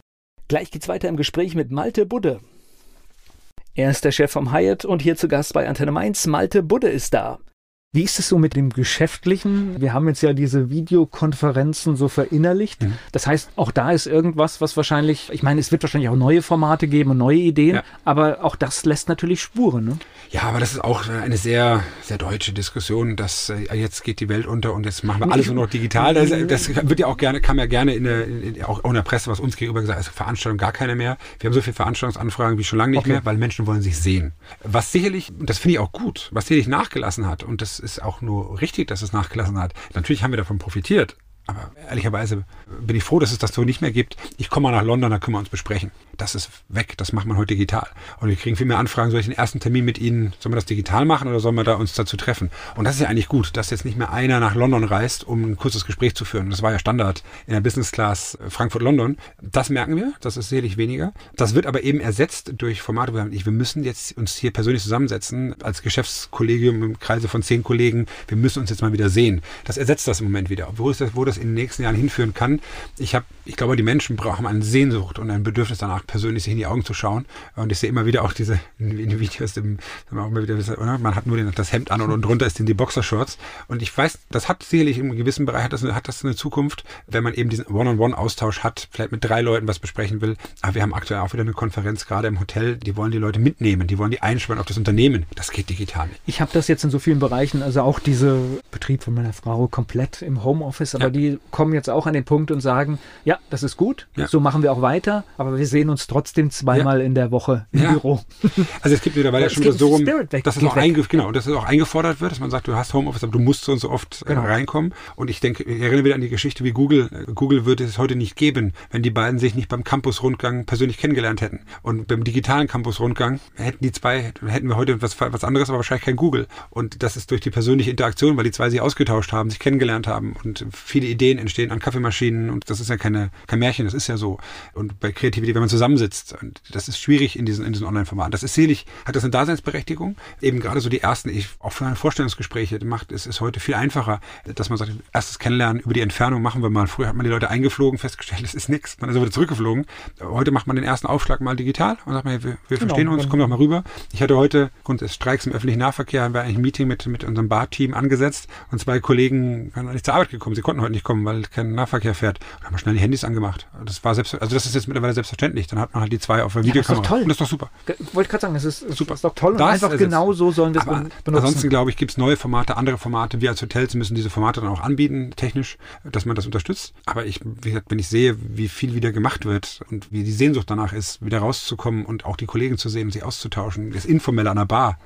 Gleich geht's weiter im Gespräch mit Malte Budde. Er ist der Chef vom Hyatt und hier zu Gast bei Antenne Mainz. Malte Budde ist da. Wie ist es so mit dem Geschäftlichen? Wir haben jetzt ja diese Videokonferenzen so verinnerlicht. Mhm. Das heißt, auch da ist irgendwas, was wahrscheinlich, ich meine, es wird wahrscheinlich auch neue Formate geben und neue Ideen, ja. aber auch das lässt natürlich Spuren. Ne? Ja, aber das ist auch eine sehr, sehr deutsche Diskussion, dass äh, jetzt geht die Welt unter und jetzt machen wir alles nur noch digital. Das, das, wird ja auch gerne, kam ja gerne in der, in, auch in der Presse, was uns gegenüber gesagt, also Veranstaltungen gar keine mehr. Wir haben so viele Veranstaltungsanfragen wie schon lange nicht okay. mehr, weil Menschen wollen sich sehen. Was sicherlich, und das finde ich auch gut, was sicherlich nachgelassen hat und das ist auch nur richtig, dass es nachgelassen hat. Natürlich haben wir davon profitiert. Aber ehrlicherweise bin ich froh, dass es das so nicht mehr gibt. Ich komme mal nach London, da können wir uns besprechen. Das ist weg, das macht man heute digital. Und wir kriegen viel mehr Anfragen, soll ich den ersten Termin mit Ihnen, sollen wir das digital machen oder sollen wir da uns dazu treffen? Und das ist ja eigentlich gut, dass jetzt nicht mehr einer nach London reist, um ein kurzes Gespräch zu führen. Das war ja Standard in der Business Class Frankfurt-London. Das merken wir, das ist sicherlich weniger. Das wird aber eben ersetzt durch Formate, wo wir sagen, wir müssen jetzt uns hier persönlich zusammensetzen, als Geschäftskollegium im Kreise von zehn Kollegen, wir müssen uns jetzt mal wieder sehen. Das ersetzt das im Moment wieder. Wo, ist das, wo das in den nächsten Jahren hinführen kann, ich habe, ich glaube, die Menschen brauchen eine Sehnsucht und ein Bedürfnis danach, persönlich sich in die Augen zu schauen. Und ich sehe immer wieder auch diese (laughs) in, Videos, im, wieder, man hat nur den, das Hemd an und, und drunter ist die Boxershorts. Und ich weiß, das hat sicherlich im gewissen Bereich hat das, hat das eine Zukunft, wenn man eben diesen One-on-One-Austausch hat, vielleicht mit drei Leuten was besprechen will. Aber wir haben aktuell auch wieder eine Konferenz gerade im Hotel, die wollen die Leute mitnehmen, die wollen die einschwören auf das Unternehmen. Das geht digital nicht. Ich habe das jetzt in so vielen Bereichen, also auch diese Betrieb von meiner Frau komplett im Homeoffice, aber ja. die kommen jetzt auch an den Punkt und sagen, ja, das ist gut, ja. so machen wir auch weiter, aber wir sehen uns trotzdem zweimal ja. in der Woche im Büro. Also es gibt mittlerweile (laughs) ja, schon so rum, dass es auch genau, dass es auch eingefordert wird, dass man sagt, du hast Homeoffice, aber du musst so und so oft äh, genau. reinkommen. Und ich denke, ich erinnere wieder an die Geschichte wie Google. Google würde es heute nicht geben, wenn die beiden sich nicht beim Campus-Rundgang persönlich kennengelernt hätten. Und beim digitalen Campus-Rundgang hätten die zwei, hätten wir heute was, was anderes, aber wahrscheinlich kein Google. Und das ist durch die persönliche Interaktion, weil die zwei sich ausgetauscht haben, sich kennengelernt haben und viele Ideen entstehen an Kaffeemaschinen und das ist ja keine, kein Märchen, das ist ja so. Und bei Kreativität, wenn man zusammensitzt, und das ist schwierig in diesen, in diesen Online-Formaten. Das ist sicherlich, hat das eine Daseinsberechtigung. Eben gerade so die ersten, ich, auch für Vorstellungsgespräche macht, es ist heute viel einfacher, dass man sagt, erstes Kennenlernen über die Entfernung machen wir mal. Früher hat man die Leute eingeflogen, festgestellt, es ist nichts. Man ist wieder zurückgeflogen. Heute macht man den ersten Aufschlag mal digital und sagt man, wir, wir genau, verstehen uns, komm doch mal rüber. Ich hatte heute, Grund des Streiks im öffentlichen Nahverkehr, haben wir eigentlich ein Meeting mit, mit unserem Bar-Team angesetzt und zwei Kollegen waren nicht zur Arbeit gekommen. Sie konnten heute nicht kommen, weil kein Nahverkehr fährt. Und haben wir schnell die Handys angemacht. Das war selbst, also das ist jetzt mittlerweile selbstverständlich. Dann hat man halt die zwei auf der Videokamera. Ja, das ist doch toll. Und das ist doch super. Wollte gerade sagen, es ist super. Das ist doch toll. Und das einfach genau so sollen wir es benutzen. Ansonsten glaube ich, gibt es neue Formate, andere Formate. Wir als Hotels müssen diese Formate dann auch anbieten, technisch, dass man das unterstützt. Aber ich, wie gesagt, wenn ich sehe, wie viel wieder gemacht wird und wie die Sehnsucht danach ist, wieder rauszukommen und auch die Kollegen zu sehen und sich auszutauschen, das Informelle an der Bar,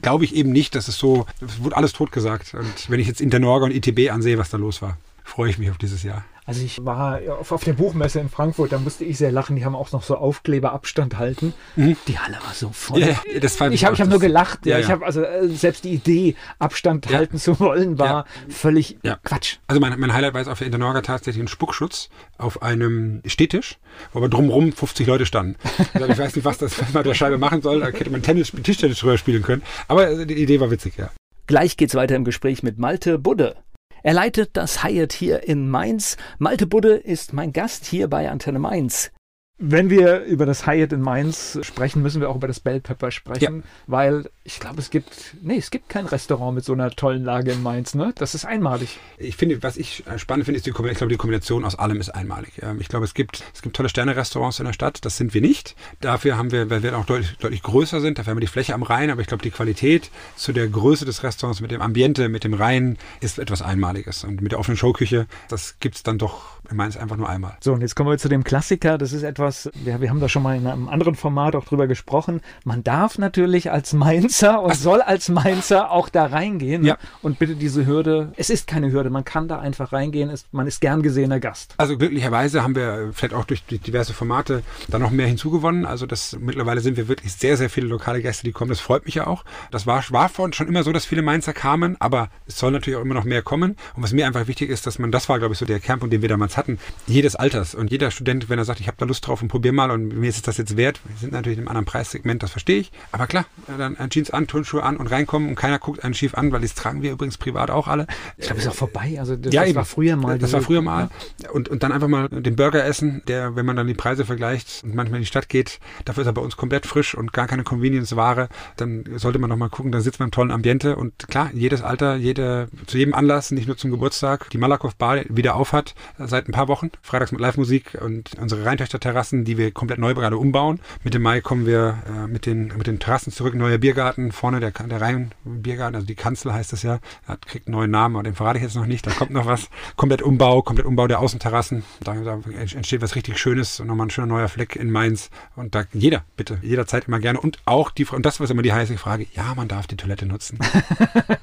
glaube ich eben nicht, dass es so, es wurde alles totgesagt. Und wenn ich jetzt Internorga und ITB ansehe, was da los war. Freue ich mich auf dieses Jahr. Also ich war auf, auf, der Buchmesse in Frankfurt, da musste ich sehr lachen. Die haben auch noch so Aufkleber Abstand halten. Mhm. Die Halle war so voll. Ja, das fand ich habe hab nur gelacht. Ja, ja. Ich habe also äh, selbst die Idee, Abstand ja. halten zu wollen, war völlig Quatsch. Also mein, mein Highlight war jetzt auf der Internorga tatsächlich ein Spuckschutz auf einem Stehtisch, wo aber drumherum 50 Leute standen. Also ich weiß nicht, was das was man der Scheibe machen soll. Da hätte man Tennis, Tischtennis drüber spielen können. Aber äh, die Idee war witzig, ja. Gleich geht's weiter im Gespräch mit Malte Budde. Er leitet das Hyatt hier in Mainz. Malte Budde ist mein Gast hier bei Antenne Mainz. Wenn wir über das Hyatt in Mainz sprechen, müssen wir auch über das Bell Pepper sprechen, ja. weil ich glaube, es gibt, nee, es gibt kein Restaurant mit so einer tollen Lage in Mainz, ne? Das ist einmalig. Ich finde, was ich spannend finde, ist die, ich glaube, die Kombination aus allem ist einmalig. Ich glaube, es gibt, es gibt tolle Sterne-Restaurants in der Stadt, das sind wir nicht. Dafür haben wir, weil wir auch deutlich, deutlich größer sind, dafür haben wir die Fläche am Rhein, aber ich glaube, die Qualität zu der Größe des Restaurants mit dem Ambiente, mit dem Rhein ist etwas Einmaliges. Und mit der offenen Showküche, das gibt es dann doch in Mainz einfach nur einmal. So, und jetzt kommen wir zu dem Klassiker. Das ist etwas, ja, wir haben da schon mal in einem anderen Format auch drüber gesprochen. Man darf natürlich als Mainzer und soll als Mainzer auch da reingehen. Ja. Und bitte diese Hürde, es ist keine Hürde, man kann da einfach reingehen, ist, man ist gern gesehener Gast. Also glücklicherweise haben wir vielleicht auch durch, durch diverse Formate da noch mehr hinzugewonnen. Also das mittlerweile sind wir wirklich sehr, sehr viele lokale Gäste, die kommen. Das freut mich ja auch. Das war, war schon immer so, dass viele Mainzer kamen, aber es soll natürlich auch immer noch mehr kommen. Und was mir einfach wichtig ist, dass man, das war, glaube ich, so der Kernpunkt, den wir damals hatten, jedes Alters und jeder Student, wenn er sagt, ich habe da Lust drauf und probier mal und mir ist das jetzt wert, wir sind natürlich in einem anderen Preissegment, das verstehe ich. Aber klar, dann Jeans an, Turnschuhe an und reinkommen und keiner guckt einen schief an, weil das tragen wir übrigens privat auch alle. Ich glaube, es ist auch vorbei. Also das, ja, das war früher mal. Das war früher mal. Und, und dann einfach mal den Burger essen, der, wenn man dann die Preise vergleicht und manchmal in die Stadt geht, dafür ist er bei uns komplett frisch und gar keine Convenience-Ware, dann sollte man noch mal gucken, da sitzt man im tollen Ambiente und klar, jedes Alter, jede, zu jedem Anlass, nicht nur zum Geburtstag, die Malakoff Bar wieder auf hat, seit ein paar Wochen, freitags mit Live-Musik und unsere Rheintöchter-Terrassen, die wir komplett neu gerade umbauen. Mitte Mai kommen wir äh, mit, den, mit den Terrassen zurück, neuer Biergarten, vorne der, der Rhein-Biergarten, also die Kanzel heißt das ja, hat, kriegt einen neuen Namen, aber den verrate ich jetzt noch nicht, da kommt noch was. Komplett Umbau, komplett Umbau der Außenterrassen, da, da entsteht was richtig Schönes und nochmal ein schöner neuer Fleck in Mainz und da jeder, bitte, jederzeit immer gerne und auch die, und das war immer die heiße Frage, ja, man darf die Toilette nutzen.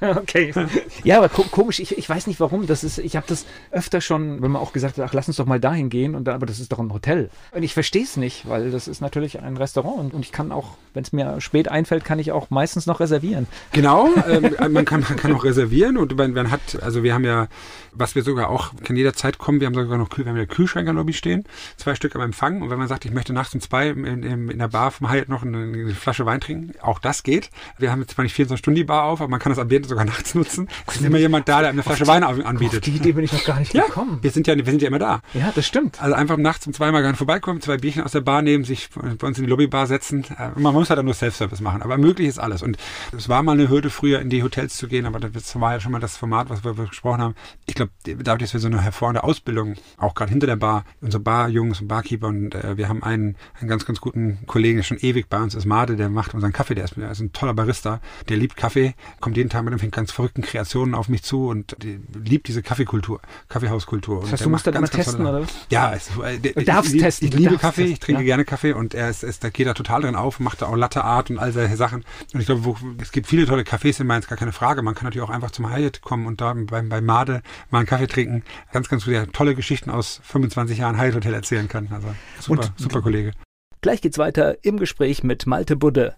(laughs) okay. (laughs) Ja, aber komisch, ich, ich weiß nicht warum, das ist, ich habe das öfter schon, wenn man auch gesagt hat, ach, lass uns doch mal dahin gehen und dann, aber das ist doch ein Hotel. Und ich verstehe es nicht, weil das ist natürlich ein Restaurant und, und ich kann auch, wenn es mir spät einfällt, kann ich auch meistens noch reservieren. Genau, (laughs) ähm, man, kann, man kann auch reservieren und man, man hat, also wir haben ja, was wir sogar auch, kann jederzeit kommen, wir haben sogar noch wir haben ja Kühlschränke Lobby stehen, zwei Stück am Empfang und wenn man sagt, ich möchte nachts um zwei in, in, in der Bar vom Hyatt noch eine, eine, Flasche Wein trinken, auch das geht. Wir haben jetzt zwar nicht 24 Stunden die Bar auf, aber man kann das Ambiente sogar (laughs) nachts nutzen. Es ist immer jemand da, der eine Flasche Wein anbietet. Auf die Idee bin ich noch gar nicht ja, gekommen. Wir sind ja, wir sind ja immer da. Ja, das stimmt. Also einfach nachts um zweimal gerne vorbeikommen, zwei Bierchen aus der Bar nehmen, sich bei uns in die Lobbybar setzen. Äh, man muss halt dann nur Self-Service machen, aber möglich ist alles. Und es war mal eine Hürde, früher in die Hotels zu gehen, aber das war ja schon mal das Format, was wir besprochen haben. Ich glaube, dadurch, dass wir so eine hervorragende Ausbildung, auch gerade hinter der Bar, unsere Barjungs und Barkeeper und äh, wir haben einen, einen ganz, ganz guten Kollegen, der schon ewig bei uns ist, Made, der macht unseren Kaffee, der ist, der ist ein toller Barista, der liebt Kaffee, kommt jeden Tag mit irgendwelchen ganz verrückten Kreationen auf mich zu und liebt diese Kaffeekultur, Kaffeehauskultur. Das heißt, du musst dann immer testen, oder was? Ja, es, äh, du darfst ich, testen. Ich, liebe Kaffee, testen, ich trinke ja? gerne Kaffee und er ist, ist, da geht er total drin auf, macht da auch Latte Art und all solche Sachen. Und ich glaube, wo, es gibt viele tolle Cafés in Mainz, gar keine Frage. Man kann natürlich auch einfach zum Hyatt kommen und da beim, bei Made mal einen Kaffee trinken. Ganz, ganz viele tolle Geschichten aus 25 Jahren Hyatt Hotel erzählen kann. Also super, und, super Kollege. Gleich geht's weiter im Gespräch mit Malte Budde.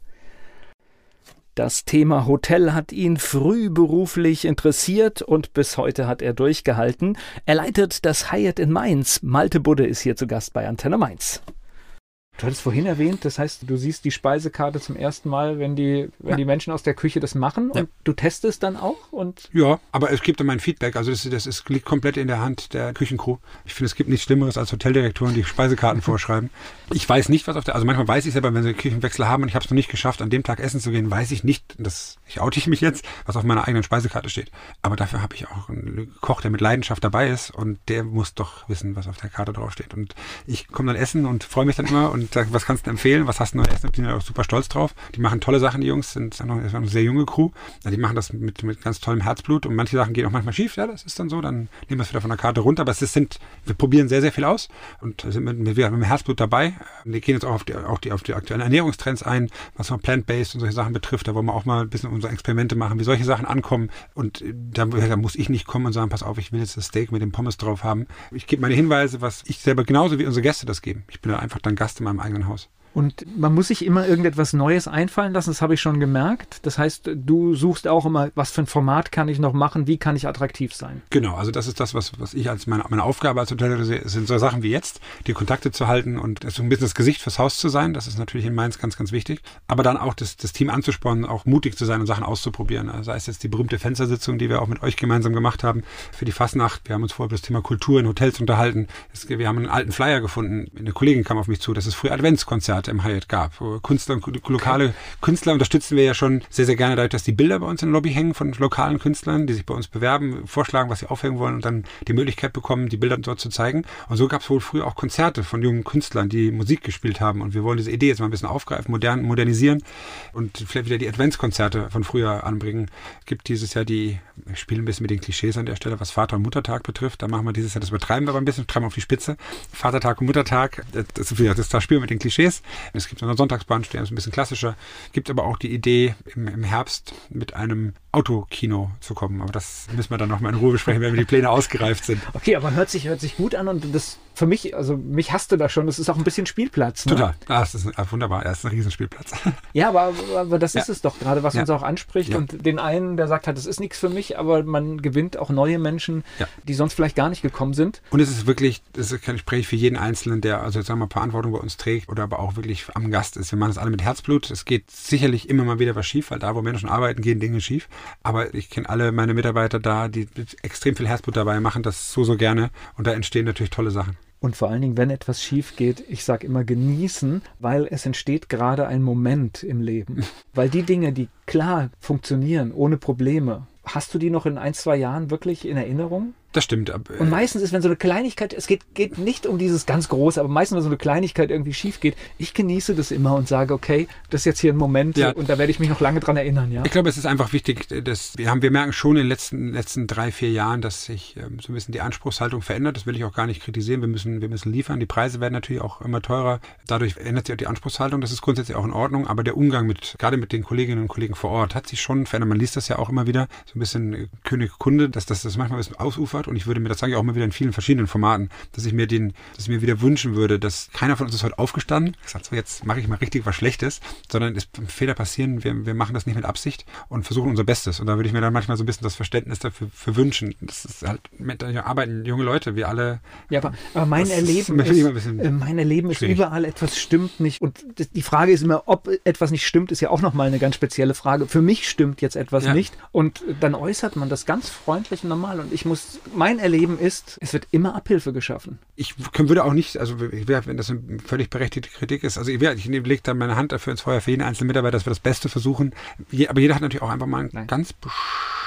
Das Thema Hotel hat ihn früh beruflich interessiert und bis heute hat er durchgehalten. Er leitet das Hyatt in Mainz. Malte Budde ist hier zu Gast bei Antenne Mainz. Du hattest vorhin erwähnt, das heißt, du siehst die Speisekarte zum ersten Mal, wenn die, wenn ja. die Menschen aus der Küche das machen und ja. du testest dann auch und. Ja, aber es gibt dann mein Feedback. Also das, das ist, liegt komplett in der Hand der Küchencrew. Ich finde, es gibt nichts Schlimmeres als Hoteldirektoren, die Speisekarten (laughs) vorschreiben. Ich weiß nicht, was auf der, also manchmal weiß ich selber, wenn sie Küchenwechsel haben und ich habe es noch nicht geschafft, an dem Tag essen zu gehen, weiß ich nicht, das, ich oute ich mich jetzt, was auf meiner eigenen Speisekarte steht. Aber dafür habe ich auch einen Koch, der mit Leidenschaft dabei ist und der muss doch wissen, was auf der Karte draufsteht. Und ich komme dann essen und freue mich dann immer und und was kannst du empfehlen, was hast du noch essen? Die sind auch super stolz drauf. Die machen tolle Sachen, die Jungs, sind noch, ist eine sehr junge Crew. Ja, die machen das mit, mit ganz tollem Herzblut und manche Sachen gehen auch manchmal schief, ja, das ist dann so, dann nehmen wir es wieder von der Karte runter, aber es sind, wir probieren sehr, sehr viel aus und sind mit, mit, mit Herzblut dabei. Wir gehen jetzt auch auf die, auch die, auf die aktuellen Ernährungstrends ein, was so Plant-Based und solche Sachen betrifft, da wollen wir auch mal ein bisschen unsere Experimente machen, wie solche Sachen ankommen und da, da muss ich nicht kommen und sagen, pass auf, ich will jetzt das Steak mit dem Pommes drauf haben. Ich gebe meine Hinweise, was ich selber genauso wie unsere Gäste das geben. Ich bin da einfach dann Gast in meinem eigenen Haus. Und man muss sich immer irgendetwas Neues einfallen lassen, das habe ich schon gemerkt. Das heißt, du suchst auch immer, was für ein Format kann ich noch machen, wie kann ich attraktiv sein. Genau, also das ist das, was, was ich als meine, meine Aufgabe als Hotel sehe, sind so Sachen wie jetzt, die Kontakte zu halten und so ein bisschen das Gesicht fürs Haus zu sein. Das ist natürlich in Mainz ganz, ganz wichtig. Aber dann auch das, das Team anzuspornen, auch mutig zu sein und Sachen auszuprobieren. Also sei es jetzt die berühmte Fenstersitzung, die wir auch mit euch gemeinsam gemacht haben für die Fastnacht. Wir haben uns vorher über das Thema Kultur in Hotels unterhalten. Es, wir haben einen alten Flyer gefunden. Eine Kollegin kam auf mich zu, dass es früher Adventskonzerte im Hyatt gab. Künstler lokale okay. Künstler unterstützen wir ja schon sehr, sehr gerne dadurch, dass die Bilder bei uns in der Lobby hängen von lokalen Künstlern, die sich bei uns bewerben, vorschlagen, was sie aufhängen wollen und dann die Möglichkeit bekommen, die Bilder dort zu zeigen. Und so gab es wohl früher auch Konzerte von jungen Künstlern, die Musik gespielt haben. Und wir wollen diese Idee jetzt mal ein bisschen aufgreifen, modern, modernisieren und vielleicht wieder die Adventskonzerte von früher anbringen. Es gibt dieses Jahr die, ich spiele ein bisschen mit den Klischees an der Stelle, was Vater- und Muttertag betrifft. Da machen wir dieses Jahr, das übertreiben wir aber ein bisschen, treiben auf die Spitze. Vatertag und Muttertag, das, das, das, das spielen wir mit den Klischees. Es gibt noch Sonntag Sonntagsbahnstehen, ist ein bisschen klassischer. Gibt aber auch die Idee, im, im Herbst mit einem Autokino zu kommen. Aber das müssen wir dann nochmal in Ruhe besprechen, wenn die Pläne ausgereift sind. Okay, aber hört sich, hört sich gut an und das für mich, also mich hast du da schon, das ist auch ein bisschen Spielplatz. Ne? Total. Ah, das ist ein, ah, wunderbar, das ist ein Riesenspielplatz. (laughs) Ja, aber, aber das ja. ist es doch gerade, was ja. uns auch anspricht. Ja. Und den einen, der sagt halt, das ist nichts für mich, aber man gewinnt auch neue Menschen, die sonst vielleicht gar nicht gekommen sind. Und es ist wirklich, das ist kein Gespräch für jeden Einzelnen, der also sagen wir mal Verantwortung bei uns trägt oder aber auch wirklich am Gast ist. Wir machen das alle mit Herzblut. Es geht sicherlich immer mal wieder was schief, weil da, wo Menschen arbeiten, gehen Dinge schief. Aber ich kenne alle meine Mitarbeiter da, die extrem viel Herzblut dabei machen, das so, so gerne. Und da entstehen natürlich tolle Sachen. Und vor allen Dingen, wenn etwas schief geht, ich sage immer genießen, weil es entsteht gerade ein Moment im Leben. (laughs) weil die Dinge, die klar funktionieren, ohne Probleme, hast du die noch in ein, zwei Jahren wirklich in Erinnerung? Das stimmt. Und meistens ist, wenn so eine Kleinigkeit, es geht, geht nicht um dieses ganz Große, aber meistens, wenn so eine Kleinigkeit irgendwie schief geht, ich genieße das immer und sage, okay, das ist jetzt hier ein Moment ja. und da werde ich mich noch lange dran erinnern. Ja? Ich glaube, es ist einfach wichtig, dass wir haben, wir merken schon in den letzten, letzten drei, vier Jahren, dass sich ähm, so ein bisschen die Anspruchshaltung verändert. Das will ich auch gar nicht kritisieren. Wir müssen, wir müssen liefern. Die Preise werden natürlich auch immer teurer. Dadurch ändert sich auch die Anspruchshaltung. Das ist grundsätzlich auch in Ordnung. Aber der Umgang mit, gerade mit den Kolleginnen und Kollegen vor Ort, hat sich schon verändert. Man liest das ja auch immer wieder, so ein bisschen König Kunde, dass das, das manchmal ein bisschen ausufert. Und ich würde mir, das sage ich auch immer wieder in vielen verschiedenen Formaten, dass ich mir den, dass ich mir wieder wünschen würde, dass keiner von uns ist heute aufgestanden, gesagt so, jetzt mache ich mal richtig was Schlechtes, sondern es Fehler passieren, wir, wir machen das nicht mit Absicht und versuchen unser Bestes. Und da würde ich mir dann manchmal so ein bisschen das Verständnis dafür für wünschen. Das ist halt, mit, da arbeiten junge Leute, wir alle. Ja, aber, aber mein Erleben ist, ist äh, mein Erleben ist überall etwas stimmt nicht. Und die Frage ist immer, ob etwas nicht stimmt, ist ja auch nochmal eine ganz spezielle Frage. Für mich stimmt jetzt etwas ja. nicht. Und dann äußert man das ganz freundlich und normal. Und ich muss, mein Erleben ist, es wird immer Abhilfe geschaffen. Ich würde auch nicht, also wenn das eine völlig berechtigte Kritik ist, also ich, ich lege da meine Hand dafür ins Feuer für jeden einzelnen Mitarbeiter, dass wir das Beste versuchen. Aber jeder hat natürlich auch einfach mal einen Nein. ganz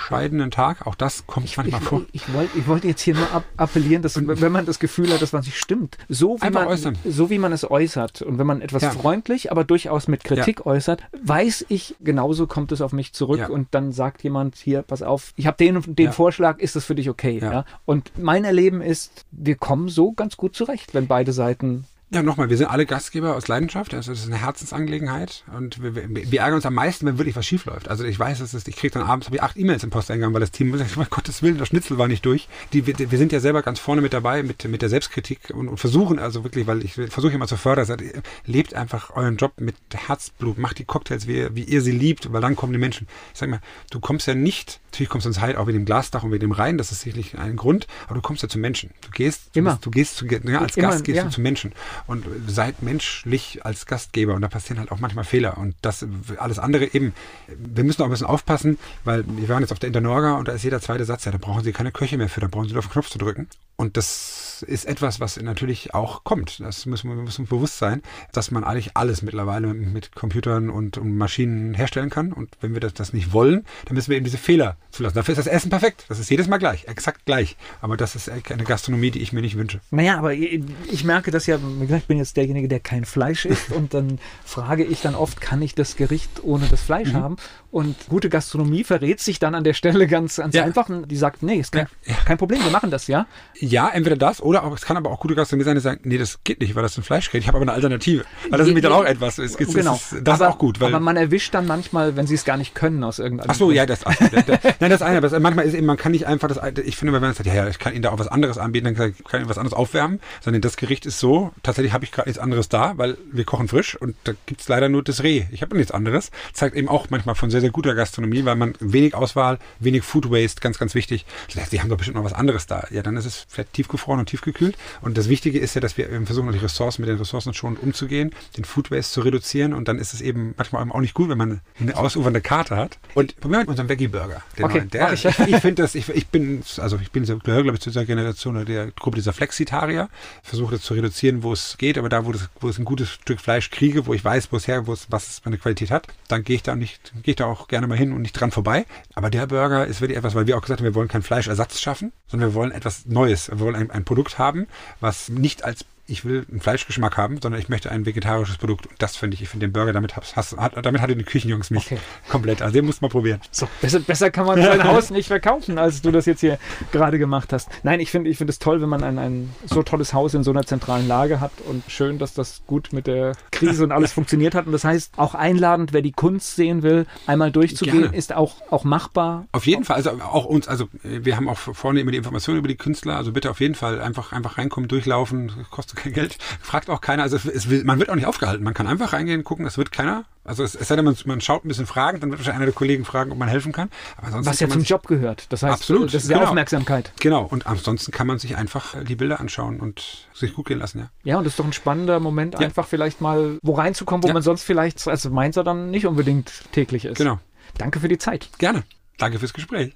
bescheidenen Tag. Auch das kommt ich, manchmal ich, vor. Ich, wollte ich wollt jetzt hier nur appellieren, dass und, wenn man das Gefühl hat, dass man sich stimmt, so wie, man, äußern. so wie man es äußert und wenn man etwas ja. freundlich, aber durchaus mit Kritik ja. äußert, weiß ich, genauso kommt es auf mich zurück ja. und dann sagt jemand hier, pass auf, ich habe den den Vorschlag, ist das für dich okay? Und mein Erleben ist, wir kommen so ganz gut zurecht, wenn beide Seiten ja, nochmal, wir sind alle Gastgeber aus Leidenschaft, also das ist eine Herzensangelegenheit und wir, wir, wir ärgern uns am meisten, wenn wirklich was schief läuft. Also ich weiß, dass es, ich kriege dann abends ich acht E-Mails im Posteingang, weil das Team sagt, (laughs) mein Gottes Willen, das Schnitzel war nicht durch. Die, wir, wir sind ja selber ganz vorne mit dabei mit, mit der Selbstkritik und, und versuchen also wirklich, weil ich versuche immer zu fördern, sagt, lebt einfach euren Job mit Herzblut, macht die Cocktails, wie, wie ihr sie liebt, weil dann kommen die Menschen. Ich sag mal, du kommst ja nicht, natürlich kommst du ins Heid auch mit dem Glasdach und mit dem Rhein, das ist sicherlich ein Grund, aber du kommst ja zu Menschen. Du gehst, du, bist, du gehst zu, ja, als Immer, Gast gehst ja. du zu Menschen und seid menschlich als Gastgeber und da passieren halt auch manchmal Fehler und das alles andere eben, wir müssen auch ein bisschen aufpassen, weil wir waren jetzt auf der Internorga und da ist jeder zweite Satz, ja, da brauchen Sie keine Köche mehr für, da brauchen Sie nur auf den Knopf zu drücken Und das ist etwas, was natürlich auch kommt. Das müssen wir, müssen bewusst sein, dass man eigentlich alles mittlerweile mit, Computern und, und, Maschinen herstellen kann. Und wenn wir das, das, nicht wollen, dann müssen wir eben diese Fehler zulassen. Dafür ist das Essen perfekt. Das ist jedes Mal gleich, exakt gleich. Aber das ist eine Gastronomie, die ich mir nicht wünsche. Naja, aber ich merke das ja, wie gesagt, ich bin jetzt derjenige, der kein Fleisch (laughs) isst und dann frage ich dann oft, kann ich das Gericht ohne das Fleisch mhm. haben? Und gute Gastronomie verrät sich dann an der Stelle ganz, ganz ja. einfach. Und die sagt, nee, ist kein, ja. kein Problem, wir machen das, ja? Ja, entweder das oder auch, es kann aber auch gute Gastronomie sein, die sagen, nee, das geht nicht, weil das ein Fleischgerät. Ich habe aber eine Alternative. Weil das ist nämlich dann auch etwas. Es, es, genau. das, das aber, ist auch gut. Weil aber man erwischt dann manchmal, wenn sie es gar nicht können aus irgendeinem Ach so, Grund. ja, das, das, das, nein, das eine. Aber manchmal ist eben, man kann nicht einfach das, ich finde, wenn man sagt, ja, ja, ich kann Ihnen da auch was anderes anbieten, dann kann ich Ihnen was anderes aufwärmen, sondern das Gericht ist so, tatsächlich habe ich gerade nichts anderes da, weil wir kochen frisch und da gibt es leider nur das Reh. Ich habe nichts anderes. Zeigt eben auch manchmal von sehr, sehr guter Gastronomie, weil man wenig Auswahl, wenig Food Waste, ganz, ganz wichtig. Die haben doch bestimmt noch was anderes da. Ja, dann ist es vielleicht tiefgefroren und tiefgekühlt. Und das Wichtige ist ja, dass wir versuchen, die Ressourcen mit den Ressourcen schon umzugehen, den Food Waste zu reduzieren. Und dann ist es eben manchmal auch nicht gut, wenn man eine ausufernde Karte hat. Und probieren wir mit unserem Veggie Burger. Okay, Der, ich, ich finde das, ich, ich bin, also ich bin, gehöre, glaube ich, zu dieser Generation oder der Gruppe dieser Flexitarier. Versuche das zu reduzieren, wo es geht, aber da, wo, das, wo es ein gutes Stück Fleisch kriege, wo ich weiß, wo es her, wo es, was es für eine Qualität hat, dann gehe ich da nicht, gehe ich da auch gerne mal hin und nicht dran vorbei. Aber der Burger ist wirklich etwas, weil wir auch gesagt haben, wir wollen keinen Fleischersatz schaffen, sondern wir wollen etwas Neues. Wir wollen ein, ein Produkt haben, was nicht als ich will einen Fleischgeschmack haben, sondern ich möchte ein vegetarisches Produkt. Und das finde ich, ich finde den Burger, damit, hast, hast, damit hatte die Küchenjungs mich okay. komplett. Also den muss man probieren. So, besser, besser kann man sein (laughs) Haus nicht verkaufen, als du das jetzt hier gerade gemacht hast. Nein, ich finde ich finde es toll, wenn man ein, ein so tolles Haus in so einer zentralen Lage hat und schön, dass das gut mit der Krise und alles (laughs) funktioniert hat. Und das heißt, auch einladend, wer die Kunst sehen will, einmal durchzugehen, Gerne. ist auch, auch machbar. Auf jeden Fall, also auch uns, also wir haben auch vorne immer die Informationen über die Künstler, also bitte auf jeden Fall einfach, einfach reinkommen, durchlaufen, kostet kein Geld. (laughs) Fragt auch keiner. Also es will, man wird auch nicht aufgehalten. Man kann einfach reingehen, gucken, es wird keiner. Also es, es sei denn, man, man schaut ein bisschen Fragen, dann wird wahrscheinlich einer der Kollegen fragen, ob man helfen kann. Was ja zum Job gehört. Das heißt, absolut, das ist ja genau. Aufmerksamkeit. Genau. Und ansonsten kann man sich einfach die Bilder anschauen und sich gut gehen lassen, ja. Ja, und das ist doch ein spannender Moment, ja. einfach vielleicht mal wo reinzukommen, wo ja. man sonst vielleicht als Mainzer dann nicht unbedingt täglich ist. Genau. Danke für die Zeit. Gerne. Danke fürs Gespräch.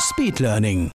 Speed Learning.